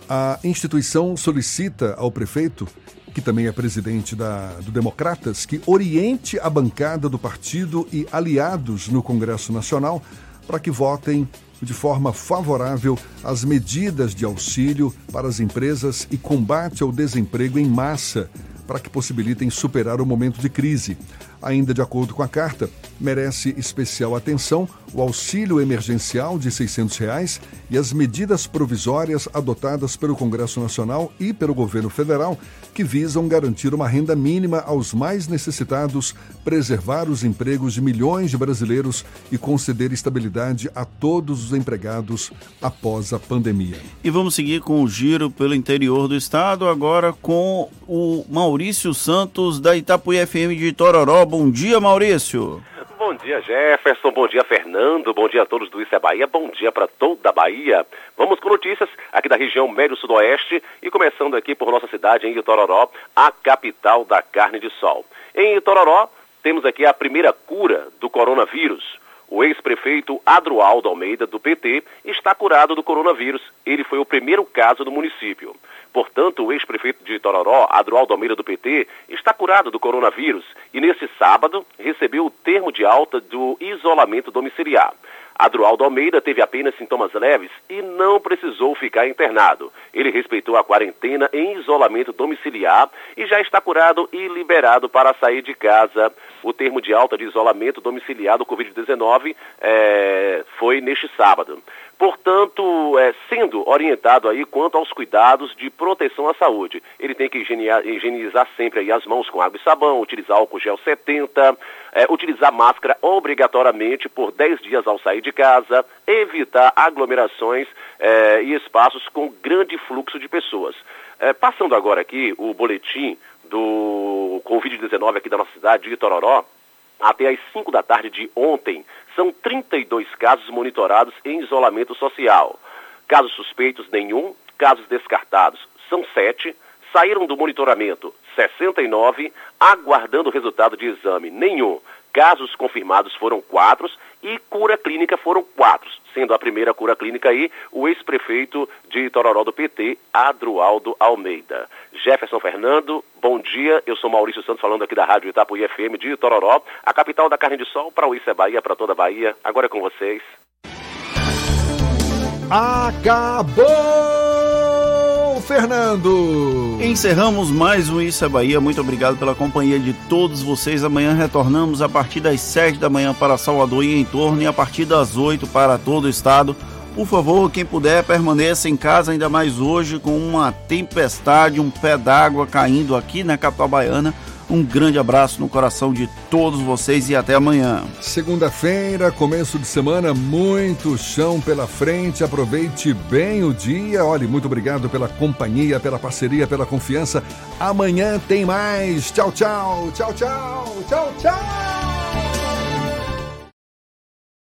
a instituição solicita ao prefeito, que também é presidente da, do Democratas, que oriente a bancada do partido e aliados no Congresso Nacional para que votem de forma favorável as medidas de auxílio para as empresas e combate ao desemprego em massa para que possibilitem superar o momento de crise. Ainda de acordo com a carta, merece especial atenção o auxílio emergencial de 600 reais e as medidas provisórias adotadas pelo Congresso Nacional e pelo governo federal que visam garantir uma renda mínima aos mais necessitados, preservar os empregos de milhões de brasileiros e conceder estabilidade a todos os empregados após a pandemia. E vamos seguir com o giro pelo interior do estado, agora com o Maurício Santos da Itapuí FM de Tororó. Bom dia, Maurício. Bom dia, Jefferson. Bom dia, Fernando. Bom dia a todos do Isso é Bahia. Bom dia para toda a Bahia. Vamos com notícias aqui da região médio-sudoeste e começando aqui por nossa cidade, em Itororó, a capital da carne de sol. Em Itororó, temos aqui a primeira cura do coronavírus. O ex-prefeito Adroaldo Almeida, do PT, está curado do coronavírus. Ele foi o primeiro caso do município. Portanto, o ex-prefeito de Tororó, Adroaldo Almeida do PT, está curado do coronavírus e nesse sábado recebeu o termo de alta do isolamento domiciliar. Adroaldo Almeida teve apenas sintomas leves e não precisou ficar internado. Ele respeitou a quarentena em isolamento domiciliar e já está curado e liberado para sair de casa. O termo de alta de isolamento domiciliar do Covid-19 é, foi neste sábado portanto, é, sendo orientado aí quanto aos cuidados de proteção à saúde. Ele tem que higienizar, sempre aí as mãos com água e sabão, utilizar álcool gel 70, é, utilizar máscara obrigatoriamente por 10 dias ao sair de casa, evitar aglomerações é, e espaços com grande fluxo de pessoas. É, passando agora aqui o boletim do Covid-19 aqui da nossa cidade de Itororó, até às 5 da tarde de ontem, são 32 casos monitorados em isolamento social. Casos suspeitos, nenhum. Casos descartados, são sete. Saíram do monitoramento, 69. Aguardando o resultado de exame, nenhum. Casos confirmados foram quatro e cura clínica foram quatro, sendo a primeira cura clínica aí o ex-prefeito de Tororó do PT, Adroaldo Almeida. Jefferson Fernando, bom dia. Eu sou Maurício Santos falando aqui da Rádio Itapuí FM de Tororó, a capital da carne de sol para o Isso é Bahia, para toda a Bahia. Agora é com vocês. Acabou, Fernando! Encerramos mais um Isso é Bahia. Muito obrigado pela companhia de todos vocês. Amanhã retornamos a partir das 7 da manhã para Salvador e em torno e a partir das 8 para todo o estado. Por favor, quem puder, permaneça em casa, ainda mais hoje, com uma tempestade, um pé d'água caindo aqui na capital baiana. Um grande abraço no coração de todos vocês e até amanhã. Segunda-feira, começo de semana, muito chão pela frente. Aproveite bem o dia. Olhe, muito obrigado pela companhia, pela parceria, pela confiança. Amanhã tem mais. Tchau, tchau. Tchau, tchau. Tchau, tchau.